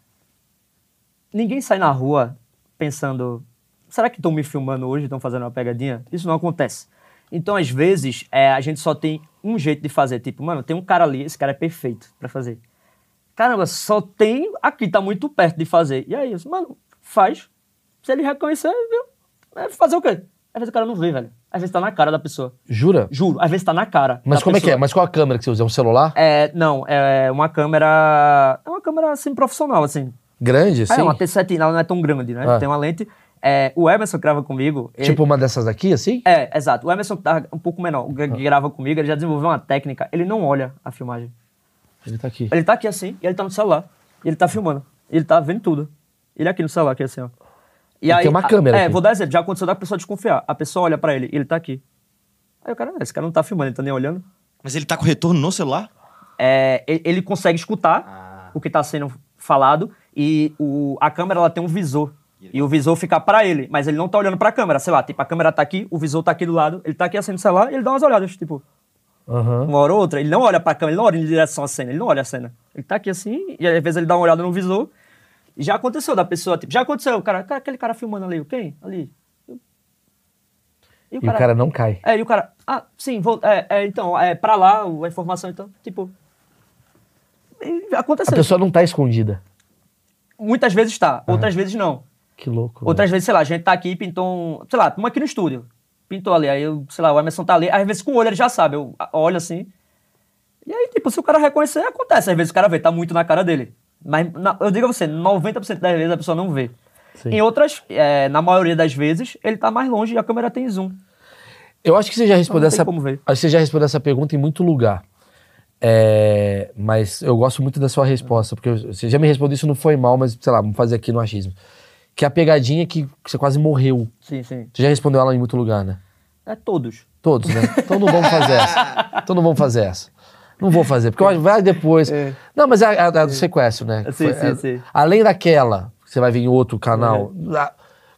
Ninguém sai na rua pensando, será que estão me filmando hoje, estão fazendo uma pegadinha? Isso não acontece. Então, às vezes, é, a gente só tem um jeito de fazer. Tipo, mano, tem um cara ali, esse cara é perfeito pra fazer. Caramba, só tem aqui, tá muito perto de fazer. E aí, isso, mano, faz. Se ele reconhecer, viu? É fazer o quê? Às vezes o cara não vê, velho. Às vezes tá na cara da pessoa. Jura? Juro, às vezes tá na cara. Mas como é que é? pessoa. Mas qual a câmera que você usa? É um celular? É, não, é uma câmera. É uma câmera assim profissional, assim. Grande, assim? É uma T7, ela não é tão grande, né? Ah. Tem uma lente. É, o Emerson grava comigo. ele- Tipo uma dessas aqui, assim? É, exato. O Emerson tá um pouco menor, que que grava comigo, ele já desenvolveu uma técnica. Ele não olha a filmagem. Ele tá aqui. Ele tá aqui assim, e ele tá no celular. E ele tá filmando. Ele tá vendo tudo. Ele aqui no celular, aqui assim, ó. E E tem uma a- câmera É, aqui. vou dar exemplo. Já aconteceu da pessoa desconfiar. A pessoa olha pra ele e ele tá aqui. Aí o cara, "Ah, esse cara não tá filmando, ele tá nem olhando. Mas ele tá com retorno no celular? é, ele, ele consegue escutar Ah. o que está sendo falado e o, a câmera ela tem um visor. E o visor fica pra ele, mas ele não tá olhando pra câmera, sei lá, tipo, a câmera tá aqui, o visor tá aqui do lado, ele tá aqui assim no celular e ele dá umas olhadas, tipo, Aham. uma hora ou outra. Ele não olha pra câmera, ele não olha em direção à cena, ele não olha a cena. Ele tá aqui assim, e às vezes ele dá uma olhada no visor. E já aconteceu da pessoa, tipo, já aconteceu, o cara, cara, aquele cara filmando ali, quem? Ali. E E o cara não cai. É, e o cara, ah, sim, vou, é, é, então, é pra lá a informação, então, tipo. e A Aconteceu. pessoa não tá escondida. Muitas vezes tá, outras vezes não. Que louco. Outras vezes, sei lá, a gente tá aqui e pintou um. Sei lá, estamos aqui no estúdio. Pintou ali, aí eu, sei lá, o Emerson tá ali, às vezes com o olho ele já sabe, eu olho assim. E aí, tipo, se o cara reconhecer, acontece. Às vezes o cara vê, tá muito na cara dele. Mas na- eu digo a você, 90% das vezes a pessoa não vê. Sim. Em outras, é, na maioria das vezes, ele tá mais longe e a câmera tem zoom. Eu acho que você já respondeu Não tem essa. Acho que você já respondeu essa pergunta em muito lugar. É, mas eu gosto muito da sua resposta, porque você já me respondeu isso, não foi mal, mas sei lá, vamos fazer aqui no achismo. Que é a pegadinha que você quase morreu. Sim, sim. Você já respondeu ela em muito lugar, né? É todos. Todos, né? Então não vamos fazer essa. Então não vamos fazer essa. Não vou fazer, porque eu vai depois. Não, mas é a, a- a do sequestro, né? É. Sim, Foi- sim, é- sim. Além daquela, que você vai ver em outro canal. ah,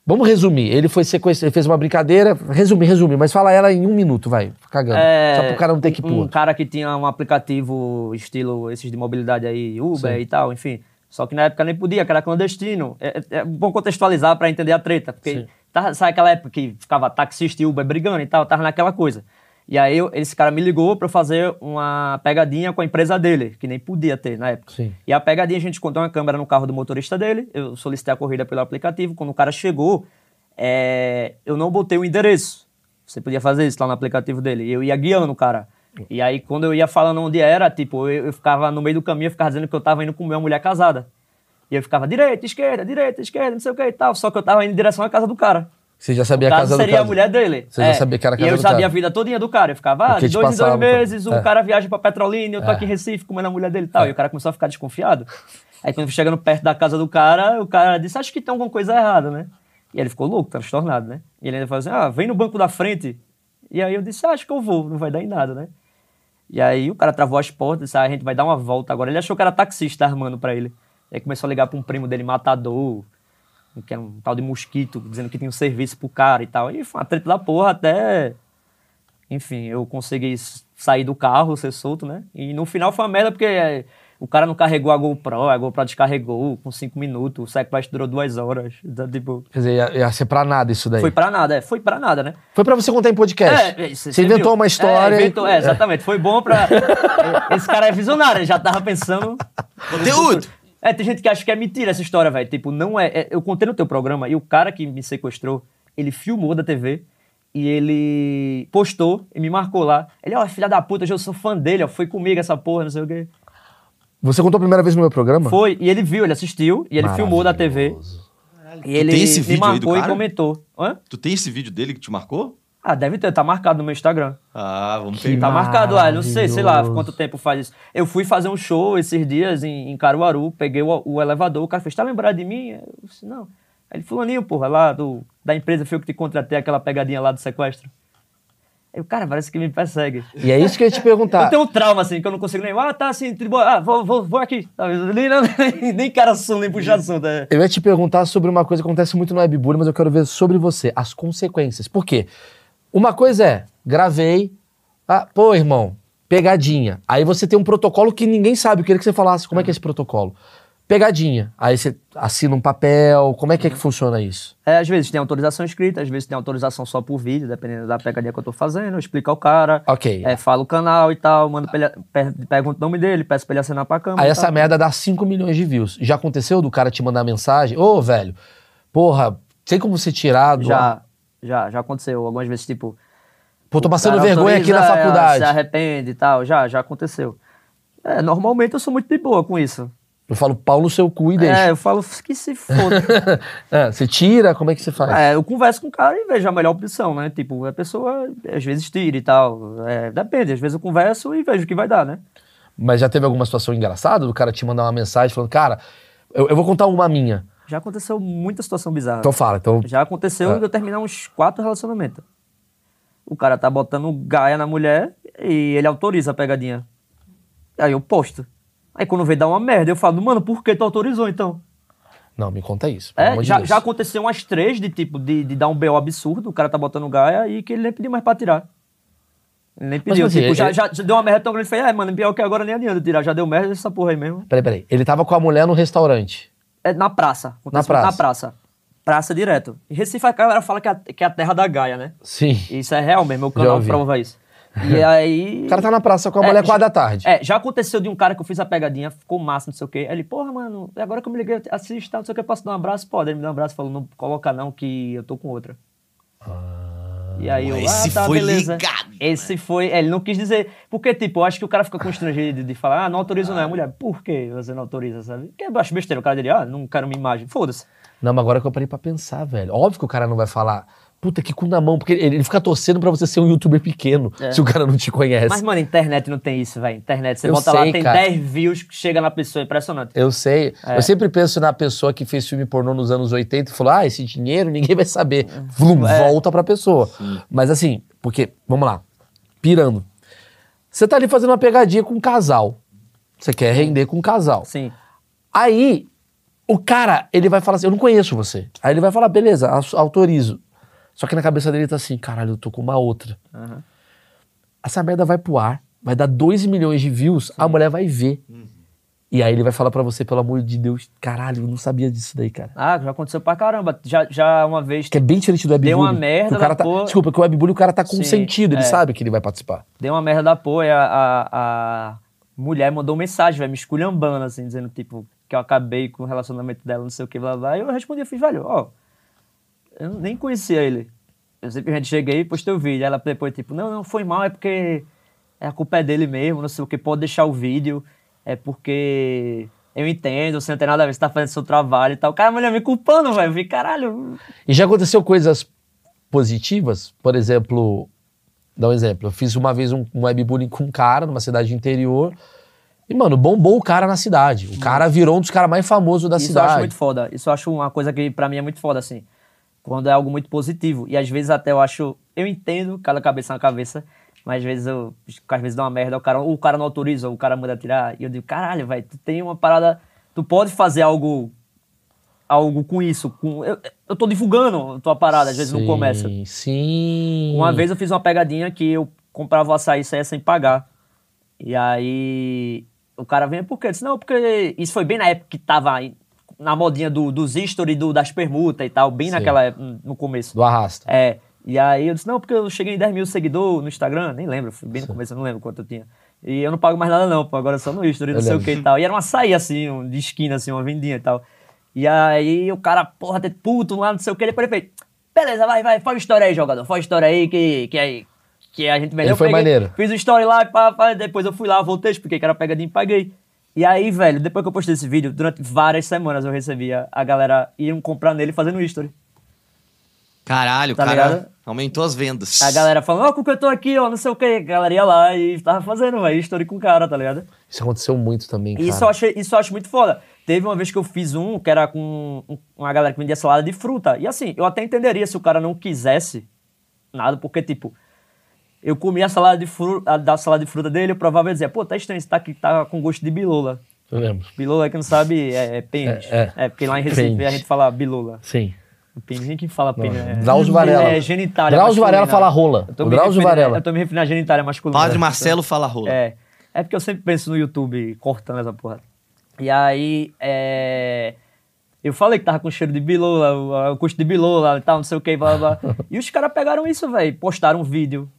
Vamos resumir. Ele foi sequestrado, ele fez uma brincadeira. Resume, resume, mas fala ela em um minuto, vai. Cagando. É, Só pro cara não ter que um, um pôr. cara que tinha um aplicativo estilo esses de mobilidade aí, Uber Sim. e tal, enfim. Só que na época nem podia, que era clandestino. É, é- é bom contextualizar pra entender a treta, porque tava, sabe aquela época que ficava taxista e Uber brigando e tal, tava naquela coisa. E aí eu- esse cara me ligou eu fazer uma pegadinha com a empresa dele, que nem podia ter na época. Sim. E a pegadinha a gente contou uma câmera no carro do motorista dele, eu solicitei a corrida pelo aplicativo, quando o cara chegou, é, eu não botei o endereço. Você podia fazer isso lá no aplicativo dele. Eu ia guiando o cara. E aí, quando eu ia falando onde era, tipo, eu, eu ficava no meio do caminho, eu ficava dizendo que eu tava indo comer uma mulher casada. E eu ficava direita, esquerda, direita, esquerda, não sei o que e tal. Só que eu tava indo em direção à casa do cara. Você já sabia a casa do seria cara. a mulher dele. Você já sabia que era a casa E eu do sabia cara. a vida todinha do cara. Eu ficava, ah, de dois em dois passava, meses, o é. cara viaja pra Petrolina, eu tô É. aqui em Recife comendo a mulher dele e tal. E o cara começou a ficar desconfiado. Aí quando chegando perto da casa do cara, o cara disse, acho que tem alguma coisa errada, né? E ele ficou louco, transtornado, né? E ele ainda falou assim, ah, vem no banco da frente. E aí eu disse, ah, acho que eu vou, não vai dar em nada, né? E aí o cara travou as portas, disse, ah, a gente vai dar uma volta agora. Ele achou que era taxista armando pra ele. E aí começou a ligar pra um primo dele, matador, que era um tal de mosquito, dizendo que tinha um serviço pro cara e tal. E foi uma treta da porra até. Enfim, eu consegui sair do carro, ser solto, né? E no final foi uma merda porque é, o cara não carregou a GoPro, a GoPro descarregou com cinco minutos, o sequestro durou duas horas. Então, tipo, Quer dizer, ia, ia ser pra nada isso daí. foi pra nada, é, foi pra nada, né? Foi pra você contar em podcast. É, isso, você inventou viu? uma história. É, inventou, é, exatamente. Foi bom pra. Esse cara é visionário, ele já tava pensando. Conteúdo! É, tem gente que acha que é mentira essa história, velho. Tipo, não é, é- Eu contei no teu programa e o cara que me sequestrou, ele filmou da TV e ele postou e me marcou lá. Ele, ó, filha da puta, eu sou fã dele, ó, foi comigo essa porra, não sei o quê. Você contou a primeira vez no meu programa? Foi, e ele viu, ele assistiu e ele filmou da TV. E ele tem esse me vídeo aí do marcou e cara? comentou. Hã? Tu tem esse vídeo dele que te marcou? Ah, deve ter, tá marcado no meu Instagram. Ah, vamos Que pegar. Tá marcado lá, não sei, sei lá quanto tempo faz isso. Eu fui fazer um show esses dias em, em Caruaru, peguei o, o elevador, o cara fez, tá lembrado de mim? Eu disse, não. Aí ele, fulaninho, porra, lá do, da empresa foi eu que te contratei, aquela pegadinha lá do sequestro. O cara parece que me persegue. E é isso que eu ia te perguntar. Eu tenho um trauma, assim, que eu não consigo nem, ah, tá assim, bom, ah, vou, vou, vou aqui. Nem, nem, nem cara assunto, nem puxa assunto. É. Eu ia te perguntar sobre uma coisa que acontece muito no Webbullying, mas eu quero ver sobre você, as consequências. Por quê? Uma coisa é, gravei, ah, pô, irmão, pegadinha. Aí você tem um protocolo que ninguém sabe, eu queria que você falasse como é que é esse protocolo. Pegadinha. Aí você assina um papel, como é que é que funciona isso? É, às vezes tem autorização escrita, às vezes tem autorização só por vídeo, dependendo da pegadinha que eu tô fazendo, explica ao cara. Ok. É, fala o canal e tal, mando pra ele, per- pergunto o nome dele, peço pra ele assinar pra câmera. Aí e essa tal. merda dá 5 milhões de views. Já aconteceu do cara te mandar mensagem? Ô, velho, porra, tem como você tirar do... Já, já, já aconteceu. Algumas vezes, tipo. Pô, tô passando cara vergonha aqui na faculdade. Se arrepende e tal, já, já aconteceu. É, normalmente eu sou muito de boa com isso. Eu falo pau no seu cu e deixa. É, eu falo que se foda. É, você tira, como é que você faz? é, eu converso com o cara e vejo a melhor opção, né? Tipo, a pessoa às vezes tira e tal. É, depende, às vezes eu converso e vejo o que vai dar, né? Mas já teve alguma situação engraçada do cara te mandar uma mensagem falando, cara, eu, eu vou contar uma minha. Já aconteceu muita situação bizarra. Então fala, então. Já aconteceu É. eu terminar uns quatro relacionamentos. O cara tá botando gaia na mulher e ele autoriza a pegadinha. Aí eu posto. Aí quando vem dar uma merda, eu falo, mano, por que tu autorizou então? Não, me conta isso. É, amor de já, já aconteceu umas três de tipo, de, de dar um BO absurdo, o cara tá botando gaia e que ele nem pediu mais pra tirar. Ele nem pediu. assim, tipo, ele- já, já, já deu uma merda tão grande, ele falou, é, mano, pior que agora nem adianta tirar, já deu merda essa porra aí mesmo. Peraí, peraí. Ele tava com a mulher no restaurante. É na praça. acontece praça. Na praça. Praça direto. E Recife, a galera fala que é, a- que é a terra da gaia, né? Sim. Isso é real mesmo, meu Já canal prova isso. E aí... O cara tá na praça com a É, mulher quatro da tarde. É, já aconteceu de um cara que eu fiz a pegadinha, ficou massa, não sei o quê. Aí ele, porra, mano, agora que eu me liguei, assiste, tá, não sei o que, posso dar um abraço? Pode. Ele me deu um abraço e falou, não coloca não, que eu tô com outra. E aí eu, Esse ah, tá, foi beleza. ligado, Esse foi, é, ele não quis dizer, porque tipo, eu acho que o cara fica constrangido de falar, ah, não autorizo não, é mulher. Por que você não autoriza, sabe? Porque eu acho besteira, o cara diria, ah, não quero minha imagem. Foda-se. Não, mas agora que eu parei pra pensar, velho. Óbvio que o cara não vai falar, puta, que cu na mão, porque ele, ele fica torcendo pra você ser um youtuber pequeno, É. se o cara não te conhece. Mas, mano, internet não tem isso, velho. Internet, você Eu bota lá, sei, tem cara. 10 views, chega na pessoa, é impressionante. Eu sei. É. Eu sempre penso na pessoa que fez filme pornô nos anos 80 e falou: ah, esse dinheiro ninguém vai saber. Vlum, É. volta pra pessoa. Mas assim, porque, vamos lá, pirando. Você tá ali fazendo uma pegadinha com um casal. Você quer render com um casal. Sim. Aí, o cara, ele vai falar assim: eu não conheço você. Aí ele vai falar: beleza, au- autorizo. Só que na cabeça dele tá assim: caralho, eu tô com uma outra. Aham. Essa merda vai pro ar, vai dar 2 milhões de views, a mulher vai ver. E aí ele vai falar pra você, pelo amor de Deus, caralho, eu não sabia disso daí, cara. Ah, já aconteceu pra caramba. Já, já uma vez Que é bem diferente do webbullying. Deu uma merda o cara da tá. Desculpa, que o webbullying o cara tá Sim, consentido, ele é. sabe que ele vai participar. deu uma merda da porra a, a, a mulher mandou mensagem, velho, me esculhambando, assim, dizendo, tipo, que eu acabei com o relacionamento dela, não sei o que, blá, blá. E eu respondi, eu fiz, velho, ó, eu nem conhecia ele. Eu simplesmente cheguei e postei o vídeo. Ela depois, tipo, não, não, foi mal, é porque a culpa é dele mesmo, não sei o que, pode deixar o vídeo, é porque eu entendo, você não tem nada a ver, você tá fazendo seu trabalho e tal. Cara, a mulher me culpando, velho. Eu falei, caralho, E já aconteceu coisas positivas? Por exemplo, dá um exemplo. Eu fiz uma vez um, um webbullying com um cara numa cidade interior. E, mano, bombou o cara na cidade. O cara virou um dos caras mais famosos da Isso eu cidade. acho muito foda. Isso eu acho uma coisa que pra mim é muito foda, assim. Quando é algo muito positivo. E às vezes até eu acho. Eu entendo, cada cabeça é uma cabeça. Mas às vezes eu. Às vezes dá uma merda, o cara, o cara não autoriza, ou o cara manda tirar. E eu digo, caralho, velho, tu tem uma parada. Tu pode fazer algo. Algo com isso. Com, eu, eu tô divulgando a tua parada, às vezes não começa. Sim, Sim. Uma vez eu fiz uma pegadinha que eu comprava o açaí sem pagar. E aí o cara vem, por quê? Eu disse, não, porque isso foi bem na época que tava na modinha do, dos history, do, das permutas e tal, bem Sim. naquela no começo. Do arrasta. É. E aí eu disse, não, porque eu cheguei em 10 mil seguidores no Instagram, nem lembro, bem no começo, eu não lembro quanto eu tinha. E eu não pago mais nada não, pô, agora é só no history, não Eu sei o lembro. que e tal. E era um açaí assim, um, de esquina assim, uma vendinha e tal. E aí o cara, porra, ter puto lá, não sei o que, depois ele fez, beleza, vai, vai, faz história aí, jogador, faz história aí que, que, aí, que a gente melhor. Ele foi maneiro. Fiz o story lá, e pá, pá, depois eu fui lá, voltei, expliquei que era pegadinha e paguei. E aí, velho, depois que eu postei esse vídeo, durante várias semanas eu recebia a galera iam comprar nele fazendo history. Caralho, o Tá cara ligado? aumentou as vendas. A galera falando, ó, com que eu tô aqui, ó, não sei o que. A galera ia lá e tava fazendo, velho, history com o cara, tá ligado? Isso aconteceu muito também, cara. E isso eu, achei, isso eu acho muito foda. Teve uma vez que eu fiz um que era com um- uma galera que vendia salada de fruta. E assim, eu até entenderia se o cara não quisesse nada, porque, tipo, eu comia a salada de fruta, da salada de fruta dele, eu provavelmente dizia, pô, tá estranho, isso tá, aqui, tá com gosto de bilola. Eu lembro. Bilola, quem não sabe, é, é pênis. É, é. porque lá em Recife Pênis. a gente fala bilola. Sim. Pênis, ninguém fala pênis. é- Drauzio Varela. É genitália Drauzio Varela fala rola. O Drauzio Varela. Eu tô me referindo à genitália masculina. Padre Marcelo fala rola. É. É porque eu sempre penso no YouTube cortando essa porra. E aí, é... Eu falei que tava com cheiro de bilola, o, custo de bilola e tal, não sei o que, blá, blá. blá. E os caras pegaram isso, velho. Postaram um vídeo,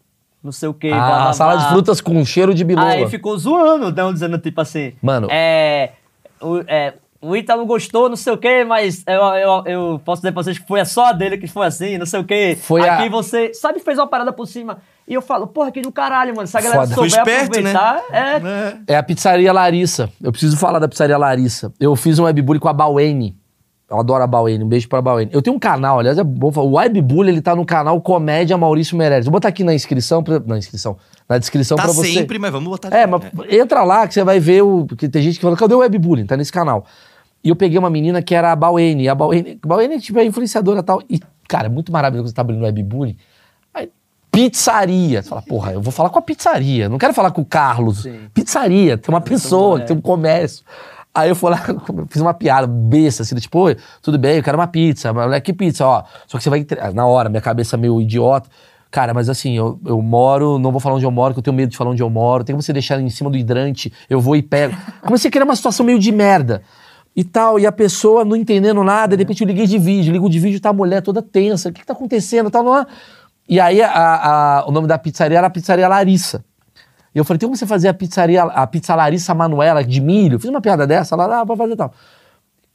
não sei o que, blá, blá, Ah, sala de blá. frutas com cheiro de bilola. Aí ficou zoando, então, dizendo tipo assim... Mano. É... O, é, o Ítalo gostou, não sei o que, mas eu, eu, eu posso dizer pra vocês que foi só a dele que foi assim, não sei o que. Foi a- Aqui você, sabe, fez uma parada por cima. E eu falo, porra, que do caralho, mano. Se a galera Foda. Souber esperto, né? aproveitar, é... É a pizzaria Larissa. Eu preciso falar da pizzaria Larissa. Eu fiz um webbullying com a Bauene. Eu adoro a Bauene. Um beijo pra Bauene. Eu tenho um canal, aliás, é bom falar. O webbullying, ele tá no canal Comédia Maurício Meirelles. Vou botar aqui na inscrição, pra, na inscrição, na descrição Tá pra você. sempre, mas vamos botar É, mas entra lá que você vai ver o. Porque tem gente que fala, cadê o webbullying? Tá nesse canal. E eu peguei uma menina que era a Bauene. A Bauene, a Bauene tipo, é influenciadora e tal. E, cara, é muito maravilhoso você tá abrindo webbullying. Aí, pizzaria. Você fala, porra, eu vou falar com a pizzaria. Não quero falar com o Carlos. Sim. Pizzaria, tem uma pessoa, é. tem um comércio. Aí eu fui lá, fiz uma piada besta, assim, tipo, "Oi, tudo bem, eu quero uma pizza. Mas, moleque, que pizza, ó. Só que você vai, entre- na hora, minha cabeça meio idiota. Cara, mas assim, eu, eu moro, não vou falar onde eu moro, que eu tenho medo de falar onde eu moro. Tem como você deixar em cima do hidrante, eu vou e pego. Comecei a criar uma situação meio de merda. E tal, e a pessoa não entendendo nada, de repente eu liguei de vídeo, ligo de vídeo, tá a mulher toda tensa, o que, que tá acontecendo, tal, não é? E aí a- a- o nome da pizzaria era a Pizzaria Larissa. E eu falei, tem como você fazer a pizzaria, a pizza Larissa Manuela de milho? Fiz uma piada dessa, lá, lá, pra fazer tal.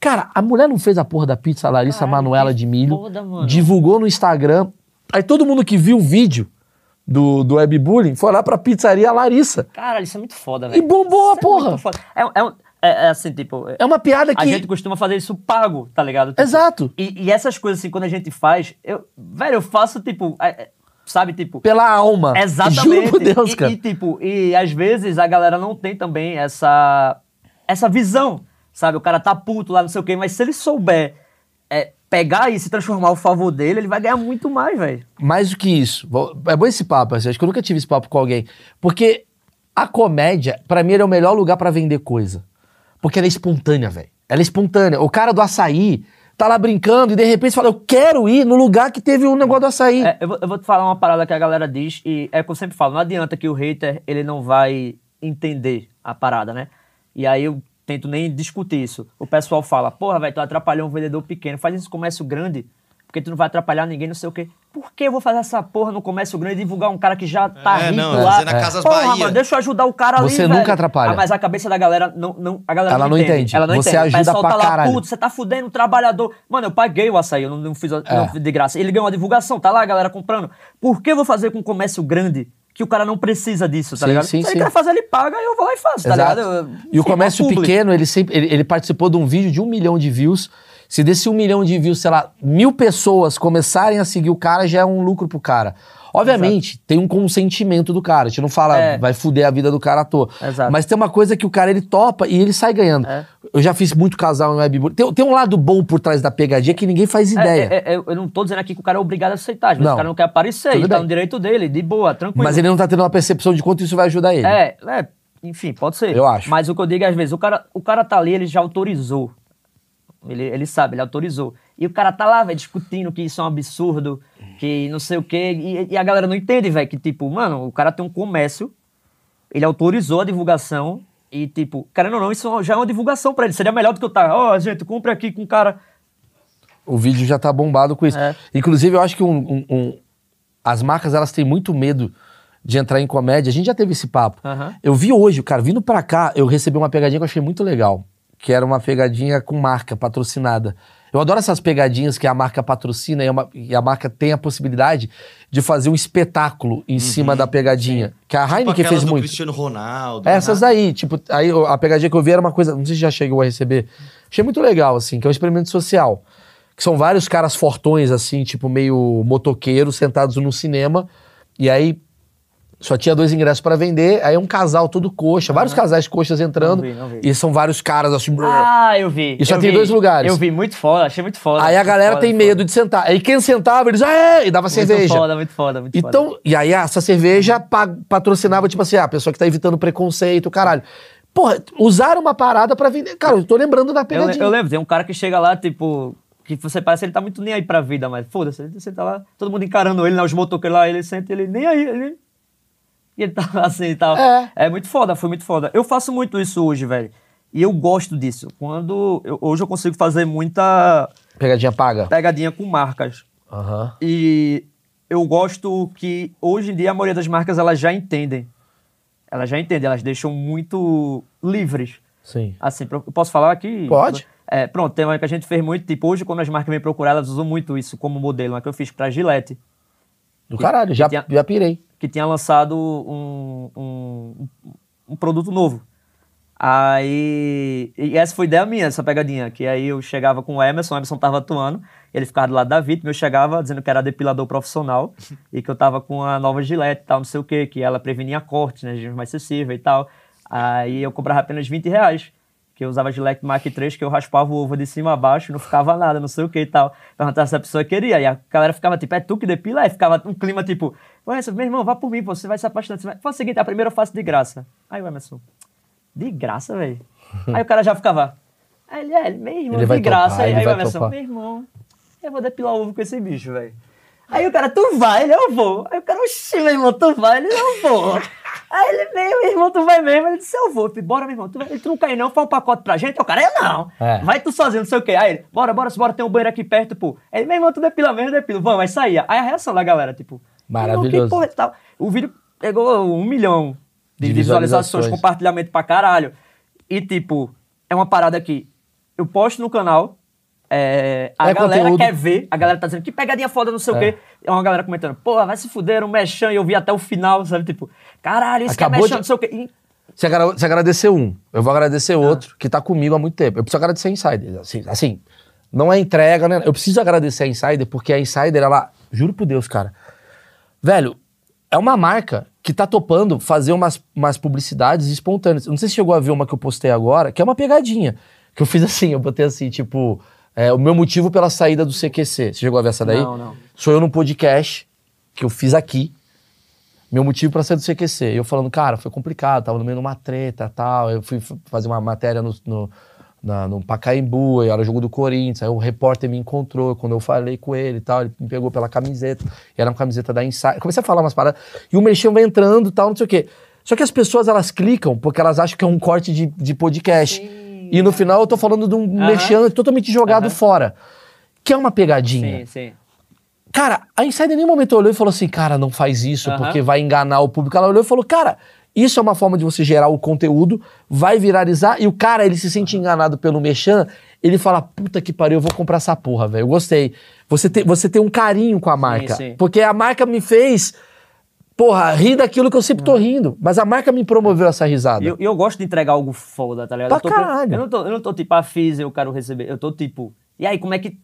Cara, a mulher não fez a porra da pizza Larissa Caralho, Manuela de milho, foda, mano. divulgou no Instagram. Aí todo mundo que viu o vídeo do, do webbullying foi lá pra pizzaria Larissa. Caralho, isso é muito foda, E velho. bombou a é porra. É, é, um- é- é assim, tipo. É uma piada que... A gente costuma fazer isso pago, tá ligado? Tipo, Exato. E, e essas coisas, assim, quando a gente faz, eu, velho, eu faço, tipo, é- é, sabe, tipo. Pela alma. Exatamente. Juro por Deus, e, cara. E, tipo, e às vezes a galera não tem também essa, essa visão, sabe? O cara tá puto lá, não sei o quê, mas se ele souber é, pegar e transformar o favor dele, ele vai ganhar muito mais, velho. Mais do que isso. É bom esse papo, assim, acho que eu nunca tive esse papo com alguém. Porque a comédia, pra mim, é o melhor lugar pra vender coisa. Porque ela é espontânea, velho. Ela é espontânea. O cara do açaí tá lá brincando e de repente fala: Eu quero ir no lugar que teve um negócio do açaí. É, eu, vou, eu vou te falar uma parada que a galera diz, e é que eu sempre falo, não adianta que o hater, ele não vai entender a parada, né? E aí eu tento nem discutir isso. O pessoal fala, porra, velho, tu atrapalhou um vendedor pequeno, faz esse comércio grande, porque tu não vai atrapalhar ninguém, não sei o quê. Por que eu vou fazer essa porra no comércio grande e divulgar um cara que já tá É, rico não, lá? na Casas porra, Bahia. mano, deixa eu ajudar o cara ali, Você velho. nunca atrapalha. Ah, mas a cabeça da galera não... não a galera Ela não entende. Ela não Você entende. ajuda o pessoal pra tá lá, caralho. puto, você tá fudendo o trabalhador. Mano, eu paguei o açaí, eu não, não fiz É. não fiz de graça. Ele ganhou uma divulgação, tá lá a galera comprando. Por que eu vou fazer com um comércio grande que o cara não precisa disso, tá Sim, ligado? sim, Se ele sim. quer fazer, ele paga e eu vou lá e faço, tá Exato. ligado? Eu- E o comércio é pequeno, ele sempre ele, ele participou de um vídeo de um milhão de views. Se desse um milhão de views, sei lá, mil pessoas começarem a seguir o cara, já é um lucro pro cara. Obviamente, tem um consentimento do cara. A gente não fala, É. vai fuder a vida do cara à toa. Exato. Mas tem uma coisa que o cara ele topa e ele sai ganhando. É. Eu já fiz muito casal em webbullying. Tem, tem um lado bom por trás da pegadinha que ninguém faz ideia. É, é, é, eu não tô dizendo aqui que o cara é obrigado a aceitar, vezes Não. o cara não quer aparecer, Tudo e tá bem. no direito dele, de boa, tranquilo. Mas ele não tá tendo uma percepção de quanto isso vai ajudar ele. É, é, enfim, pode ser. Eu acho. Mas o que eu digo é, às vezes, o cara, o cara tá ali, ele já autorizou. Ele, ele sabe, ele autorizou. E o cara tá lá, velho, discutindo que isso é um absurdo, que não sei o quê. E, e a galera não entende, velho, que tipo, mano, o cara tem um comércio, ele autorizou a divulgação e, tipo, querendo ou não, isso já é uma divulgação pra ele. Seria melhor do que eu estar, ó, gente, compre aqui com o cara. O vídeo já tá bombado com isso. É. Inclusive, eu acho que um- um- um- as marcas elas têm muito medo de entrar em comédia. A gente já teve esse papo. Aham. Eu vi hoje, cara, vindo pra cá, eu recebi uma pegadinha que eu achei muito legal. Que era uma pegadinha com marca, patrocinada. Eu adoro essas pegadinhas que a marca patrocina e, é uma- e a marca tem a possibilidade de fazer um espetáculo em cima da pegadinha. Que a Tipo Heineken aquela fez do muito. Cristiano Ronaldo. Essas né? aí, tipo, aí a pegadinha que eu vi era uma coisa, não sei se já chegou a receber. Achei muito legal, assim, que é um experimento social. Que são vários caras fortões, assim, tipo, meio motoqueiros, sentados no cinema. E aí só tinha dois ingressos pra vender. Aí um casal todo coxa, vários casais coxas entrando. Não vi, não vi. E são vários caras assim. Ah, eu vi. E só eu tem vi. dois lugares. Eu vi, muito foda, achei muito foda. aí a muito galera foda, tem muito medo de sentar. Aí quem sentava, eles, ah, e dava foda. cerveja. Muito foda, muito foda, muito foda. Então, e aí essa cerveja pa- patrocinava, tipo assim, ah, a pessoa que tá evitando preconceito, caralho. Porra, usaram uma parada pra vender. Cara, eu tô lembrando da Eu, pegadinha. eu lembro, tem um cara que chega lá, tipo, que você parece que ele tá muito nem aí pra vida, mas foda-se, ele senta lá, todo mundo encarando ele, né, os motoqueiros lá, ele senta, ele nem aí, ele... E ele tá assim e tal. É. É muito foda, foi muito foda. Eu faço muito isso hoje, velho. E eu gosto disso. Quando. eu- hoje eu consigo fazer muita Pegadinha paga. pegadinha com marcas. Aham. E eu gosto que hoje em dia a maioria das marcas elas já entendem. Elas já entendem, elas deixam muito livres. Sim. Assim, eu posso falar aqui? Pode. É, pronto, tem uma que a gente fez muito, tipo, hoje quando as marcas vêm procurar, elas usam muito isso como modelo, uma que eu fiz pra Gillette, Do caralho, já, tinha- já pirei. Que tinha lançado um, um, um produto novo. Aí, e essa foi ideia minha, essa pegadinha, que aí eu chegava com o Emerson, o Emerson tava atuando, ele ficava do lado da vítima, eu chegava dizendo que era depilador profissional e que eu tava com a nova Gillette e tal, não sei o que, que ela prevenia cortes, né, mais sensível e tal. Aí eu cobrava apenas 20 reais, que eu usava Gillette Mark III, que eu raspava o ovo de cima a baixo, não ficava nada, não sei o que e tal. Perguntava se a pessoa queria, e a galera ficava tipo, é tu que depila? Aí ficava um clima tipo, Ué, meu irmão, vá por mim, pô, você vai se apaixonar. Você vai... Faz o seguinte, a primeira eu faço de graça. Aí o Emerson, de graça, velho. Aí o cara já ficava, aí ele, é, meu irmão, Ele de graça. topar, aí aí assim, topar. meu irmão, eu vou depilar ovo com esse bicho, velho. Aí o cara, tu vai? Ele, eu vou. Aí o cara, oxi, meu irmão, tu vai? Ele, eu vou. Aí ele, meu irmão, tu vai mesmo? Ele disse, eu vou. Eu falei, bora, meu irmão, tu, vai, tu não cai não, faz um pacote pra gente? O cara, eu não. É. Vai tu sozinho, não sei o quê. Aí ele, bora, bora, bora, tem um banheiro aqui perto, pô. Aí, meu irmão, tu depila mesmo, eu depilo. Vamos, vai sair. Aí a reação da galera, tipo... Maravilhoso. "Irmão, que porra tal?" O vídeo pegou um milhão de, De visualizações, visualizações. compartilhamento pra caralho. E, tipo, é uma parada que eu posto no canal, é, a É galera conteúdo. quer ver, a galera tá dizendo que pegadinha foda, não sei o É. quê. É uma galera comentando, porra, vai se fuder, um mexão, e eu vi até o final, sabe? Tipo, caralho, isso Acabou que é mexão, de- não sei o quê. E- Você, agra você agradeceu um, eu vou Ah. agradecer outro, que tá comigo há muito tempo. Eu preciso agradecer a Insider. Assim, assim, não é entrega, né? Eu preciso agradecer a Insider, porque a Insider, ela. Juro por Deus, cara. Velho, é uma marca que tá topando fazer umas, umas publicidades espontâneas. Não sei se chegou a ver uma que eu postei agora, que é uma pegadinha. Que eu fiz assim, eu botei assim, tipo, é, o meu motivo pela saída do CQC. Você chegou a ver essa daí? Não, não. Sou eu num podcast que eu fiz aqui. Meu motivo pra sair do CQC. Eu falando, cara, foi complicado, tava no meio de uma treta e tal. Eu fui fazer uma matéria no, no, na- no Pacaembu, era o jogo do Corinthians. Aí o repórter me encontrou quando eu falei com ele e tal. Ele me pegou pela camiseta. E era uma camiseta da Insight. Comecei a falar umas paradas. E o merchan vai entrando e tal, não sei o quê. Só que as pessoas, elas clicam porque elas acham que é um corte de, de podcast. E no final eu tô falando de um merchan totalmente jogado fora. Que é uma pegadinha. Sim, sim. Cara, a Insider em nenhum momento olhou e falou assim, cara, não faz isso porque vai enganar o público. Ela olhou e falou, cara, isso é uma forma de você gerar o conteúdo, vai viralizar e o cara, ele se sente enganado pelo Mechan, ele fala, puta que pariu, eu vou comprar essa porra, velho, eu gostei. Você tem, você tem um carinho com a marca, sim. porque a marca me fez, porra, rir daquilo que eu sempre tô rindo, mas a marca me promoveu essa risada. E eu, eu gosto de entregar algo foda, tá ligado? Pra eu tô, caralho. Eu não, tô, eu não tô tipo, a fiz, eu quero receber. Eu tô tipo, e aí, como é que.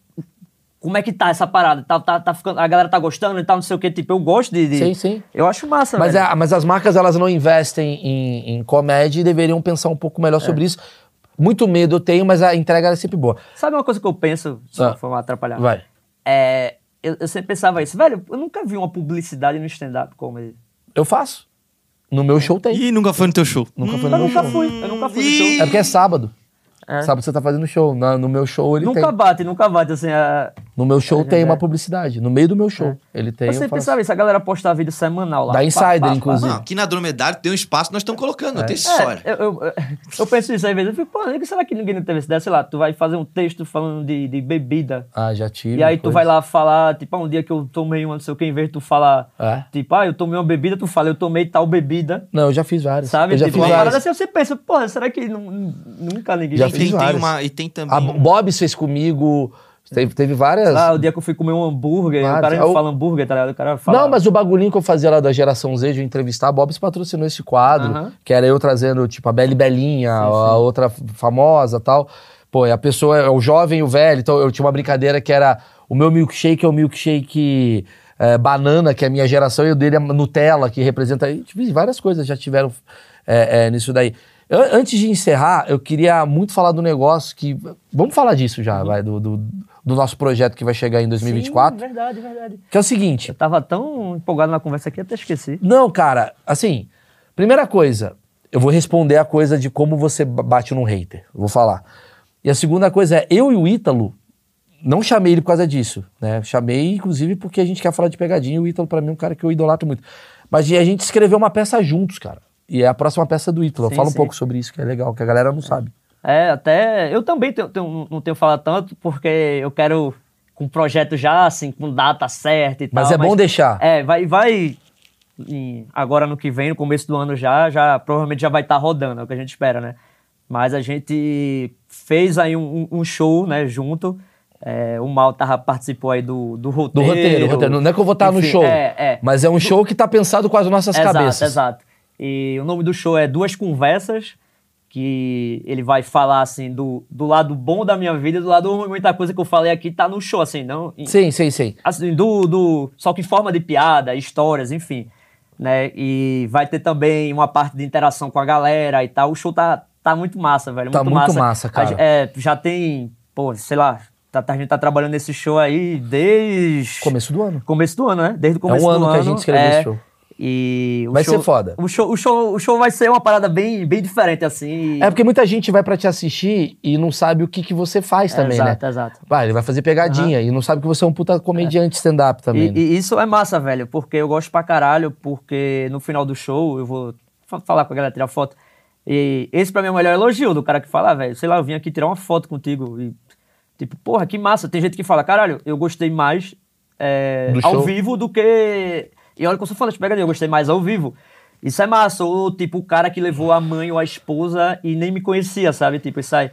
Como é que tá essa parada? Tá, tá, tá ficando, a galera tá gostando e tal, não sei o que. Tipo, eu gosto de. de- Sim, sim. Eu acho massa, Mas, é- mas as marcas, elas não investem em, em comédia e deveriam pensar um pouco melhor É. sobre isso. Muito medo eu tenho, mas a entrega é sempre boa. Sabe uma coisa que eu penso? Só Ah. uma atrapalhar. Vai. É, eu, eu sempre pensava isso. Velho, eu nunca vi uma publicidade no stand-up comedy. Eu faço. No meu show tem. Ih, nunca foi no teu show. Nunca foi Eu no meu nunca show. fui, eu nunca fui no show. É porque é sábado. É. Sábado você tá fazendo show. Na- no meu show ele Nunca tem. bate, nunca bate, assim. A... No meu show É, tem é. uma publicidade. No meio do meu show. Ele tem. Eu sempre faço. pensava isso, a galera postar vídeo semanal lá. Da Insider, pá, pá. inclusive. Não, aqui na Dromedário tem um espaço, nós estamos colocando, não tem essa É, história. eu, eu, eu penso isso às vezes. Eu fico, pô, será que ninguém não teve essa ideia? Sei lá, tu vai fazer um texto falando de, de bebida. Ah, já tive. E aí tu coisa. vai lá falar, tipo, ah, um dia que eu tomei uma, não sei o que, em vez de tu falar, É. tipo, ah, eu tomei uma bebida, tu fala, eu tomei tal bebida, Não, eu já fiz vários. sabe? Eu já tipo, fiz uma parada vários. assim, você pensa, porra, será que nu- nunca ninguém... Já fiz tem, tem uma, e tem também. A Bob's fez comigo. Teve, teve várias. Ah, o dia que eu fui comer um hambúrguer, Vários. o cara É não o- fala hambúrguer, tá ligado? O cara fala... Não, mas o bagulhinho que eu fazia lá da geração Z de eu entrevistar, a Bob's patrocinou esse quadro, Aham. que era eu trazendo, tipo, a Belle Belinha, a outra famosa tal. Pô, e a pessoa é o jovem e o velho, então eu tinha uma brincadeira que era o meu milkshake é o milkshake é, banana, que é a minha geração, e o dele é Nutella, que representa. tipo, várias coisas já tiveram é, é, nisso daí. An- Antes de encerrar, eu queria muito falar do negócio que. Vamos falar disso já, vai, do, do, do nosso projeto que vai chegar em 2024. Sim, verdade, verdade. Que é o seguinte: Eu tava tão empolgado na conversa aqui, até esqueci. não, cara, assim, primeira coisa, eu vou responder a coisa de como você ba- bate num hater. Eu vou falar. E a segunda coisa é, eu e o Ítalo, não chamei ele por causa disso, né? Chamei, inclusive, porque a gente quer falar de pegadinha, e o Ítalo, pra mim, é um cara que eu idolatro muito. Mas e a gente escreveu uma peça juntos, cara. E é a próxima peça do Ítalo. Sim, falo um pouco sobre isso, que é legal, que a galera não sabe. É, até. Eu também tenho- tenho- não tenho falado tanto, porque eu quero. Com um projeto já, assim, com data certa e Mas tal. é bom deixar. É, vai. vai em- agora no que vem, no começo do ano já, já provavelmente já vai estar rodando, é o que a gente espera, né? Mas a gente fez aí um, um show, né, junto. É, o Mal tava, participou aí do, do Do roteiro. roteiro, roteiro. Não é que eu vou estar no Enfim, show. É, é. Mas é um show que tá pensado com as nossas Exato, cabeças. exato. E o nome do show é Duas Conversas, que ele vai falar, assim, do, do lado bom da minha vida e do lado ruim. Muita coisa que eu falei aqui tá no show, assim, não... Sim, sim, sim. Assim, do, do... Só que em forma de piada, histórias, enfim. Né? E vai ter também uma parte de interação com a galera e tal. O show tá, tá muito massa, velho. Tá muito massa, cara. A ge- É, já tem, pô, sei lá, tá, a gente tá trabalhando nesse show aí desde... Começo do ano. Começo do ano, né? Desde o É começo um do ano ano. que a gente escreveu é, esse show. E Vai show, ser foda. O show, o, show, o show vai ser uma parada bem, bem diferente, assim. É porque muita gente vai pra te assistir e não sabe o que, que você faz também, exato, né? exato. Vai, ele vai fazer pegadinha e não sabe que você é um puta comediante stand-up também. E, né? e isso é massa, velho, porque eu gosto pra caralho, porque no final do show eu vou fa- falar com a galera, tirar foto. E esse pra mim é o melhor elogio do cara que fala, "Ah, velho, sei lá, eu vim aqui tirar uma foto contigo. E, tipo, porra, que massa. Tem gente que fala, caralho, eu gostei mais é, ao show. vivo do que. E olha que eu sou fã das pegadinhas, eu gostei mais ao vivo. Isso é massa. Ou tipo, o cara que levou a mãe ou a esposa e nem me conhecia, sabe? Tipo, isso aí.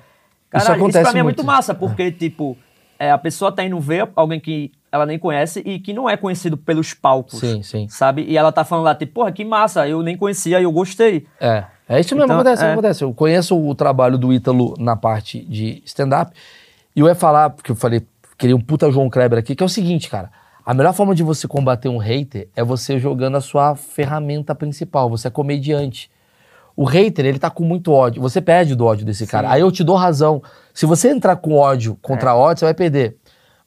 Caralho, isso, acontece pra mim é muito. muito massa, porque, tipo, é, a pessoa tá indo ver alguém que ela nem conhece e que não é conhecido pelos palcos. Sim, sim. Sabe? E ela tá falando lá, tipo, porra, que massa, eu nem conhecia e eu gostei. É, é isso mesmo, Então, acontece, é. acontece. Eu conheço o trabalho do Ítalo na parte de stand-up e eu ia falar, porque eu falei, queria um puta João Kleber aqui, que é o seguinte, cara. A melhor forma de você combater um hater é você jogando a sua ferramenta principal. Você é comediante. O hater, ele tá com muito ódio. Você perde do ódio desse cara. Aí eu te dou razão. Se você entrar com ódio contra ódio, você vai perder.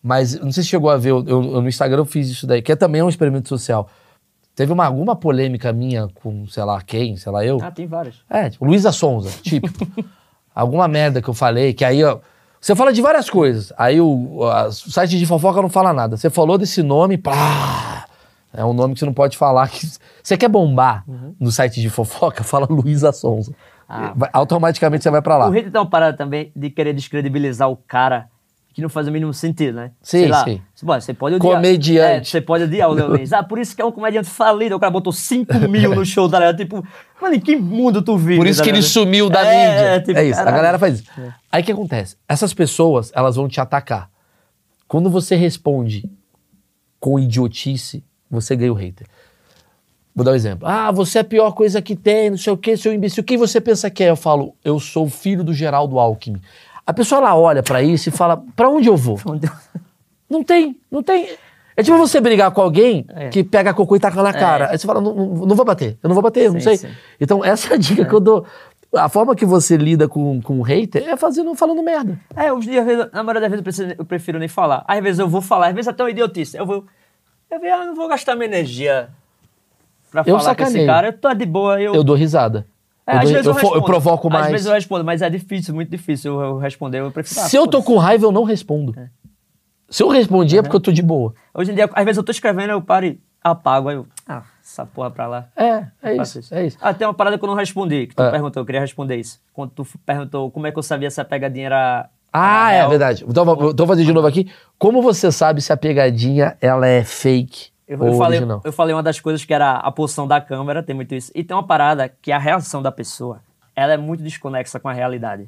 Mas não sei se chegou a ver, eu, eu- no Instagram eu fiz isso daí, que é também um experimento social. Teve uma, alguma polêmica minha com, sei lá, quem, sei lá, eu. Ah, tem várias. É, tipo, Luísa Sonza, típico. Alguma merda que eu falei, que aí, ó. Você fala de várias coisas. Aí o, a- o site de fofoca não fala nada. Você falou desse nome, pá. É um nome que você não pode falar. Que, você quer bombar no site de fofoca? Fala Luísa Sonza. Uhum. Ah. Vai- automaticamente você vai pra lá. O hater tem uma parada também de querer descredibilizar o cara que não faz o mínimo sentido, né? Sim, lá, sim. Bom, você pode odiar. Comediante. É, você pode odiar o Léo Lins. Ah, por isso que é um comediante falido. O cara botou 5 mil no show, tá ligado? Tipo, mano, em que mundo tu vive? Por isso tá que ele sumiu da É, mídia. é, É, tipo, isso, a caralho. galera faz isso. Aí o que acontece? Essas pessoas, elas vão te atacar. Quando você responde com idiotice, você ganha o hater. Vou dar um exemplo. Ah, você é a pior coisa que tem, não sei o que, seu imbecil. Quem você pensa que é? Eu falo, eu sou o filho do Geraldo Alckmin. A pessoa, ela olha pra isso e fala, pra onde eu vou? Não tem, não tem. É tipo você brigar com alguém É. que pega cocô e taca na cara. Aí você fala, não, não, não vou bater, eu não vou bater, eu não Sim, sei. sim. Então, essa é a dica que eu dou. A forma que você lida com, com o hater é fazendo, falando merda. É, vezes, na maioria das vezes eu, preciso- eu prefiro nem falar. Às vezes eu vou falar, às vezes até uma idiotice. Eu vou. Eu, vou, ah, não vou gastar minha energia pra Eu falar com esse sacaneio. cara. Eu tô de boa, eu. Eu dou risada. É, eu, às vezes eu eu, eu provoco mais. Às vezes eu respondo, mas é difícil, muito difícil eu, eu responder. Eu prefiro. Se eu tô com raiva, eu não respondo. Se eu respondi é porque eu tô de boa. Hoje em dia, às vezes eu tô escrevendo, eu paro e apago. Aí eu. Ah, essa porra pra lá. É, é Faço isso, é isso. Ah, tem uma parada que eu não respondi, que tu É. perguntou, eu queria responder isso. Quando tu perguntou como é que eu sabia se a pegadinha era. Ah, era é real. verdade. Então, vou- então vou fazer de novo aqui. Como você sabe se a pegadinha ela é fake Eu, eu falei, eu falei uma das coisas que era a posição da câmera, tem muito isso. E tem uma parada que a reação da pessoa, ela é muito desconexa com a realidade.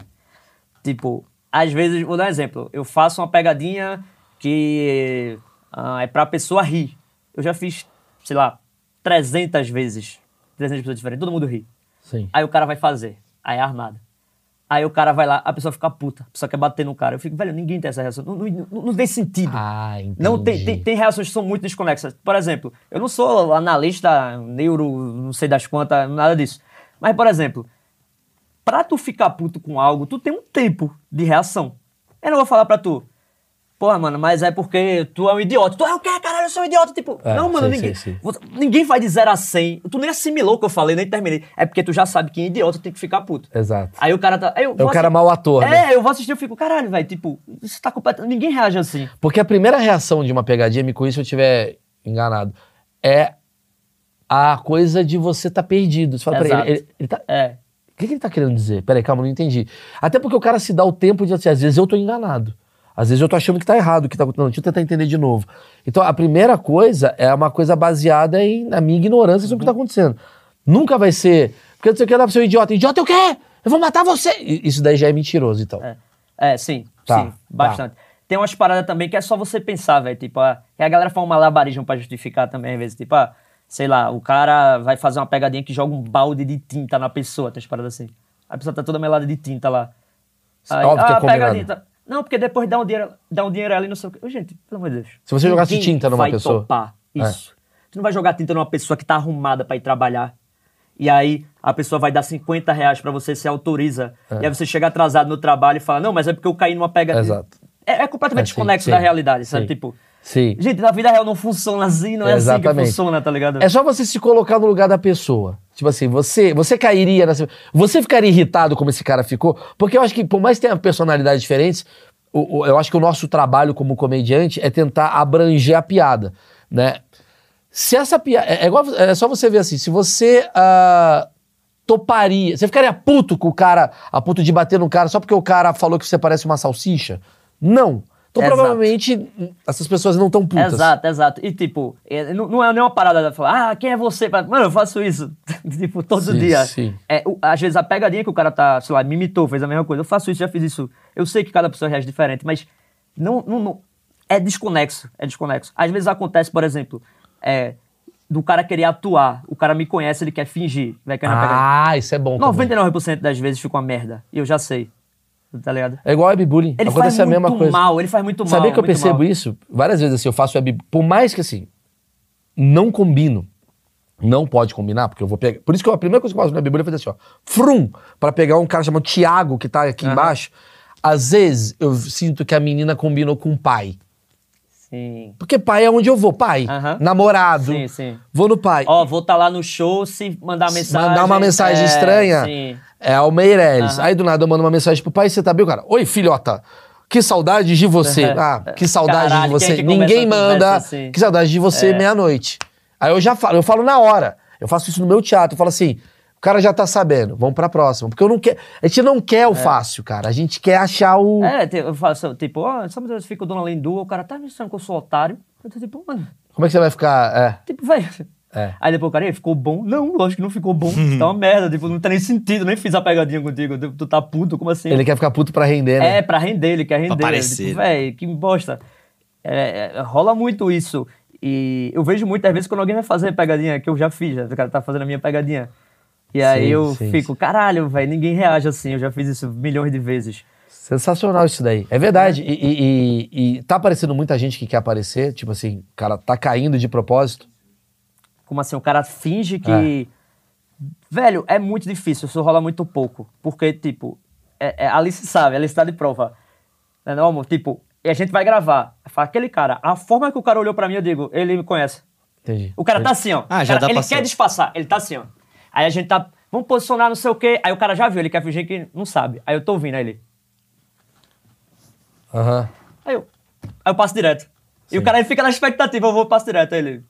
Tipo, às vezes, vou dar um exemplo. Eu faço uma pegadinha que ah, é pra pessoa rir. Eu já fiz, sei lá, 300 vezes. 300 pessoas diferentes, todo mundo ri. Sim. Aí o cara vai fazer. Aí é armado. Aí o cara vai lá, a pessoa fica puta, a pessoa quer bater no cara. Eu fico, velho, ninguém tem essa reação. Não, não, não- tem sentido. Ah, entendi. Não tem, tem, tem reações que são muito desconexas. Por exemplo, eu não sou analista, neuro, não sei das quantas, nada disso. Mas, por exemplo, pra tu ficar puto com algo, tu tem um tempo de reação. Eu não vou falar pra tu, porra, mano, mas é porque tu é um idiota. Tu é o quê, caralho? Eu sou um idiota. Tipo, É, não, mano, sei, ninguém, sei, sei. você- ninguém vai de 0 a 100. Tu nem assimilou o que eu falei, nem terminei. É porque tu já sabe que idiota, tem que ficar puto. Exato. Aí o cara tá. aí eu É o cara mau ator, né? É, eu vou assistir e fico, caralho, velho, tipo, isso tá completo. Ninguém reage assim. Porque a primeira reação de uma pegadinha, me corrija se eu estiver enganado, é a coisa de você tá perdido. Você fala, Exato. ele, ele- ele tá... É. O que, que ele tá querendo dizer? Peraí, calma, não entendi. Até porque o cara se dá o tempo de assim, às vezes eu tô enganado. Às vezes eu tô achando que tá errado o que tá acontecendo. Deixa eu tentar entender de novo. Então, a primeira coisa é uma coisa baseada em, na minha ignorância sobre o que tá acontecendo. Nunca vai ser. Porque você quer dar pra ser um idiota. Idiota é o quê? Eu vou matar você! Isso daí já é mentiroso, então. É, é sim, Tá, sim, bastante. Tem umas paradas também que é só você pensar, velho. Tipo, ah, que a galera faz um malabarismo pra justificar também, às vezes. Tipo, ah, sei lá, o cara vai fazer uma pegadinha que joga um balde de tinta na pessoa, tem umas paradas assim. A pessoa tá toda melada de tinta lá. Óbvio que é ah, combinado. pegadinha. Não, porque depois dá um dinheiro, dá um dinheiro ali, não sei o quê. Gente, pelo amor de Deus. Se você jogasse tinta numa vai pessoa. É. Topar isso. Tu não vai jogar tinta numa pessoa que tá arrumada pra ir trabalhar. E aí a pessoa vai dar 50 reais pra você, se autoriza. E aí você chega atrasado no trabalho e fala, não, mas é porque eu caí numa pegadinha. Exato. É, é completamente É, sim, desconexo sim, da realidade, sabe? sim. Tipo, Sim. Gente, na vida real não funciona assim, não é assim que funciona, tá ligado? É só você se colocar no lugar da pessoa. Tipo assim, você, você cairia nessa. Você ficaria irritado como esse cara ficou? Porque eu acho que, por mais que tenha personalidades diferentes, o- o- eu acho que o nosso trabalho como comediante é tentar abranger a piada, né? Se essa piada. É, é igual, é só você ver assim, se você ah, toparia. Você ficaria puto com o cara, a ponto de bater no cara só porque o cara falou que você parece uma salsicha? Não. Então, Exato. provavelmente, essas pessoas não estão putas. Exato, exato. E tipo, é, não, não é nenhuma parada de falar, ah, quem é você? pra-" Mano, eu faço isso, tipo, todo Sim, dia. sim. É, o- às vezes a pegadinha que o cara tá, sei lá, me imitou, fez a mesma coisa. Eu faço isso, já fiz isso. Eu sei que cada pessoa reage diferente, mas não, não, não- é desconexo, é desconexo. Às vezes acontece, por exemplo, é, do cara querer atuar. O cara me conhece, ele quer fingir. Vai pegadinha. Ah, isso é bom. também. 99% das vezes fica uma merda. E eu já sei. Tá ligado? É igual webbullying. Ele Acontece faz a mesma muito coisa. mal, ele faz muito mal. Sabia que eu percebo mal. isso? Várias vezes assim, eu faço web. Por mais que assim, não combino. Não pode combinar, porque eu vou pegar. Por isso que a primeira coisa que eu faço no webbullying é fazer assim, ó. Frum! Pra pegar um cara chamado Thiago, que tá aqui Aham. embaixo. Às vezes eu sinto que a menina combinou com o pai. Sim. Porque pai é onde eu vou. Pai, Aham. namorado. Sim, sim. Vou no pai. Ó, vou estar lá no show se mandar mensagem. mandar uma mensagem é, estranha, Sim. é o Meirelles. Aham. Aí do nada eu mando uma mensagem pro pai, você tá bem, o cara? Oi, filhota. Que saudade de você. Uhum. Ah, que saudade Caralho, de você. é que Ninguém manda. assim? Que saudade de você É. meia-noite. Aí eu já falo, eu falo na hora. Eu faço isso no meu teatro. Eu falo assim, o cara já tá sabendo, vamos pra próxima. Porque eu não quero. A gente não quer o fácil, cara. A gente quer achar o. É, eu faço, tipo, ó, sabe quando fica o Dona Lindu, o cara tá me dizendo que eu sou otário. Eu tô tipo, mano, Como é que você vai ficar? É. tipo, velho. É. Aí depois o cara, "Ei, ficou bom? Não, lógico que não ficou bom. tá uma merda, tipo, não tem nem sentido, nem fiz a pegadinha contigo. Tu, tá puto, como assim? Ele quer ficar puto pra render, né? É, pra render, ele quer render. aparecer, Tipo, né? velho, que bosta. É, é, rola muito isso. E eu vejo muitas vezes quando alguém vai fazer pegadinha, que eu já fiz, já, o cara tá fazendo a minha pegadinha. E aí Sim, eu sim, fico, caralho, velho, ninguém reage assim. Eu já fiz isso milhões de vezes. Sensacional isso daí. É verdade. E, e- e- e tá aparecendo muita gente que quer aparecer. Tipo assim, o cara tá caindo de propósito. Como assim, o cara finge que. É. Velho, é muito difícil, isso rola muito pouco. Porque, tipo, é, é, Alice sabe, Alice tá de prova. Não, é não, amor? Tipo, e a gente vai gravar. Fala, aquele cara, a forma que o cara olhou pra mim, eu digo, ele me conhece. Entendi. O cara tá assim, ó. Ah, já cara, dá Ele pra quer ser. disfarçar, ele tá assim, ó. Aí a gente tá. Vamos posicionar não sei o quê. Aí o cara já viu, ele quer fingir que não sabe. Aí eu tô ouvindo, aí ele. Aham. Aí eu. Aí eu passo direto. E o cara aí fica na expectativa, eu vou passo direto. Aí ele.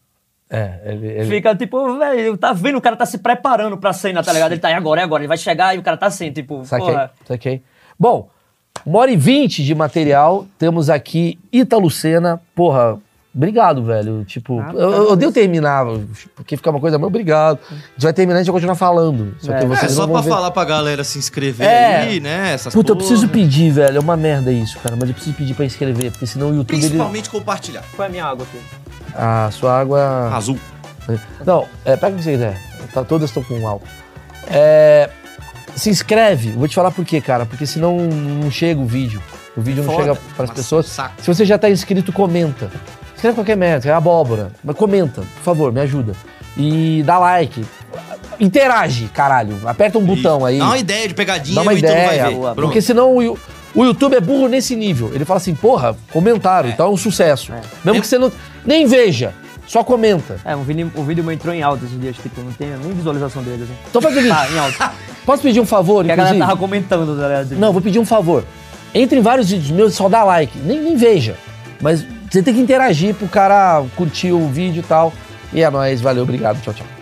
É, ele, ele- Fica tipo, velho, tá vendo? O cara tá se preparando pra cena, tá ligado? Ele tá aí agora, é agora. Ele vai chegar e o cara tá assim, tipo, Saquei, porra. saquei. Bom, uma hora e vinte de material. Temos aqui Ita Lucena. Porra, obrigado, velho. Tipo, Ah, eu, eu odeio terminar, porque fica uma coisa, mas obrigado. A gente vai terminar e a gente vai continuar falando. Só que É. vocês É, só não vão pra ver. falar pra galera se inscrever É. aí, né? Essas Puta, eu porra. preciso pedir, velho. É uma merda isso, cara. Mas eu preciso pedir pra inscrever, porque senão o YouTube. Ele... Principalmente compartilhar. Qual é a minha água aqui? A sua água. Azul. Não, é, pega o que você quiser. Tá, todas estão com álcool. É, se inscreve. Vou te falar por quê, cara. Porque senão não chega o vídeo. O vídeo não Foda. chega para as pessoas. saco. Se você já tá inscrito, comenta. Escreve qualquer merda, é abóbora. Mas comenta, por favor, me ajuda. E dá like. Interage, caralho. Aperta um botão aí. Dá uma ideia de pegadinha Dá uma e o Ítalo ideia. Porque senão o, o YouTube é burro nesse nível. Ele fala assim, porra, comentaram, então é um sucesso. Mesmo Eu- que você não. Nem veja, só comenta. É, um vídeo, um vídeo meu entrou em alta esses dias, tipo, não tem nem visualização dele, assim. Então faz o seguinte, Tá, em alta. posso pedir um favor, Porque a galera inclusive? tava comentando? Tipo, Não, vou pedir um favor. Entre em vários vídeos meus e só dá like. Nem, nem veja. Mas você tem que interagir pro cara curtir o vídeo e tal. E é nóis, valeu, obrigado, tchau, tchau.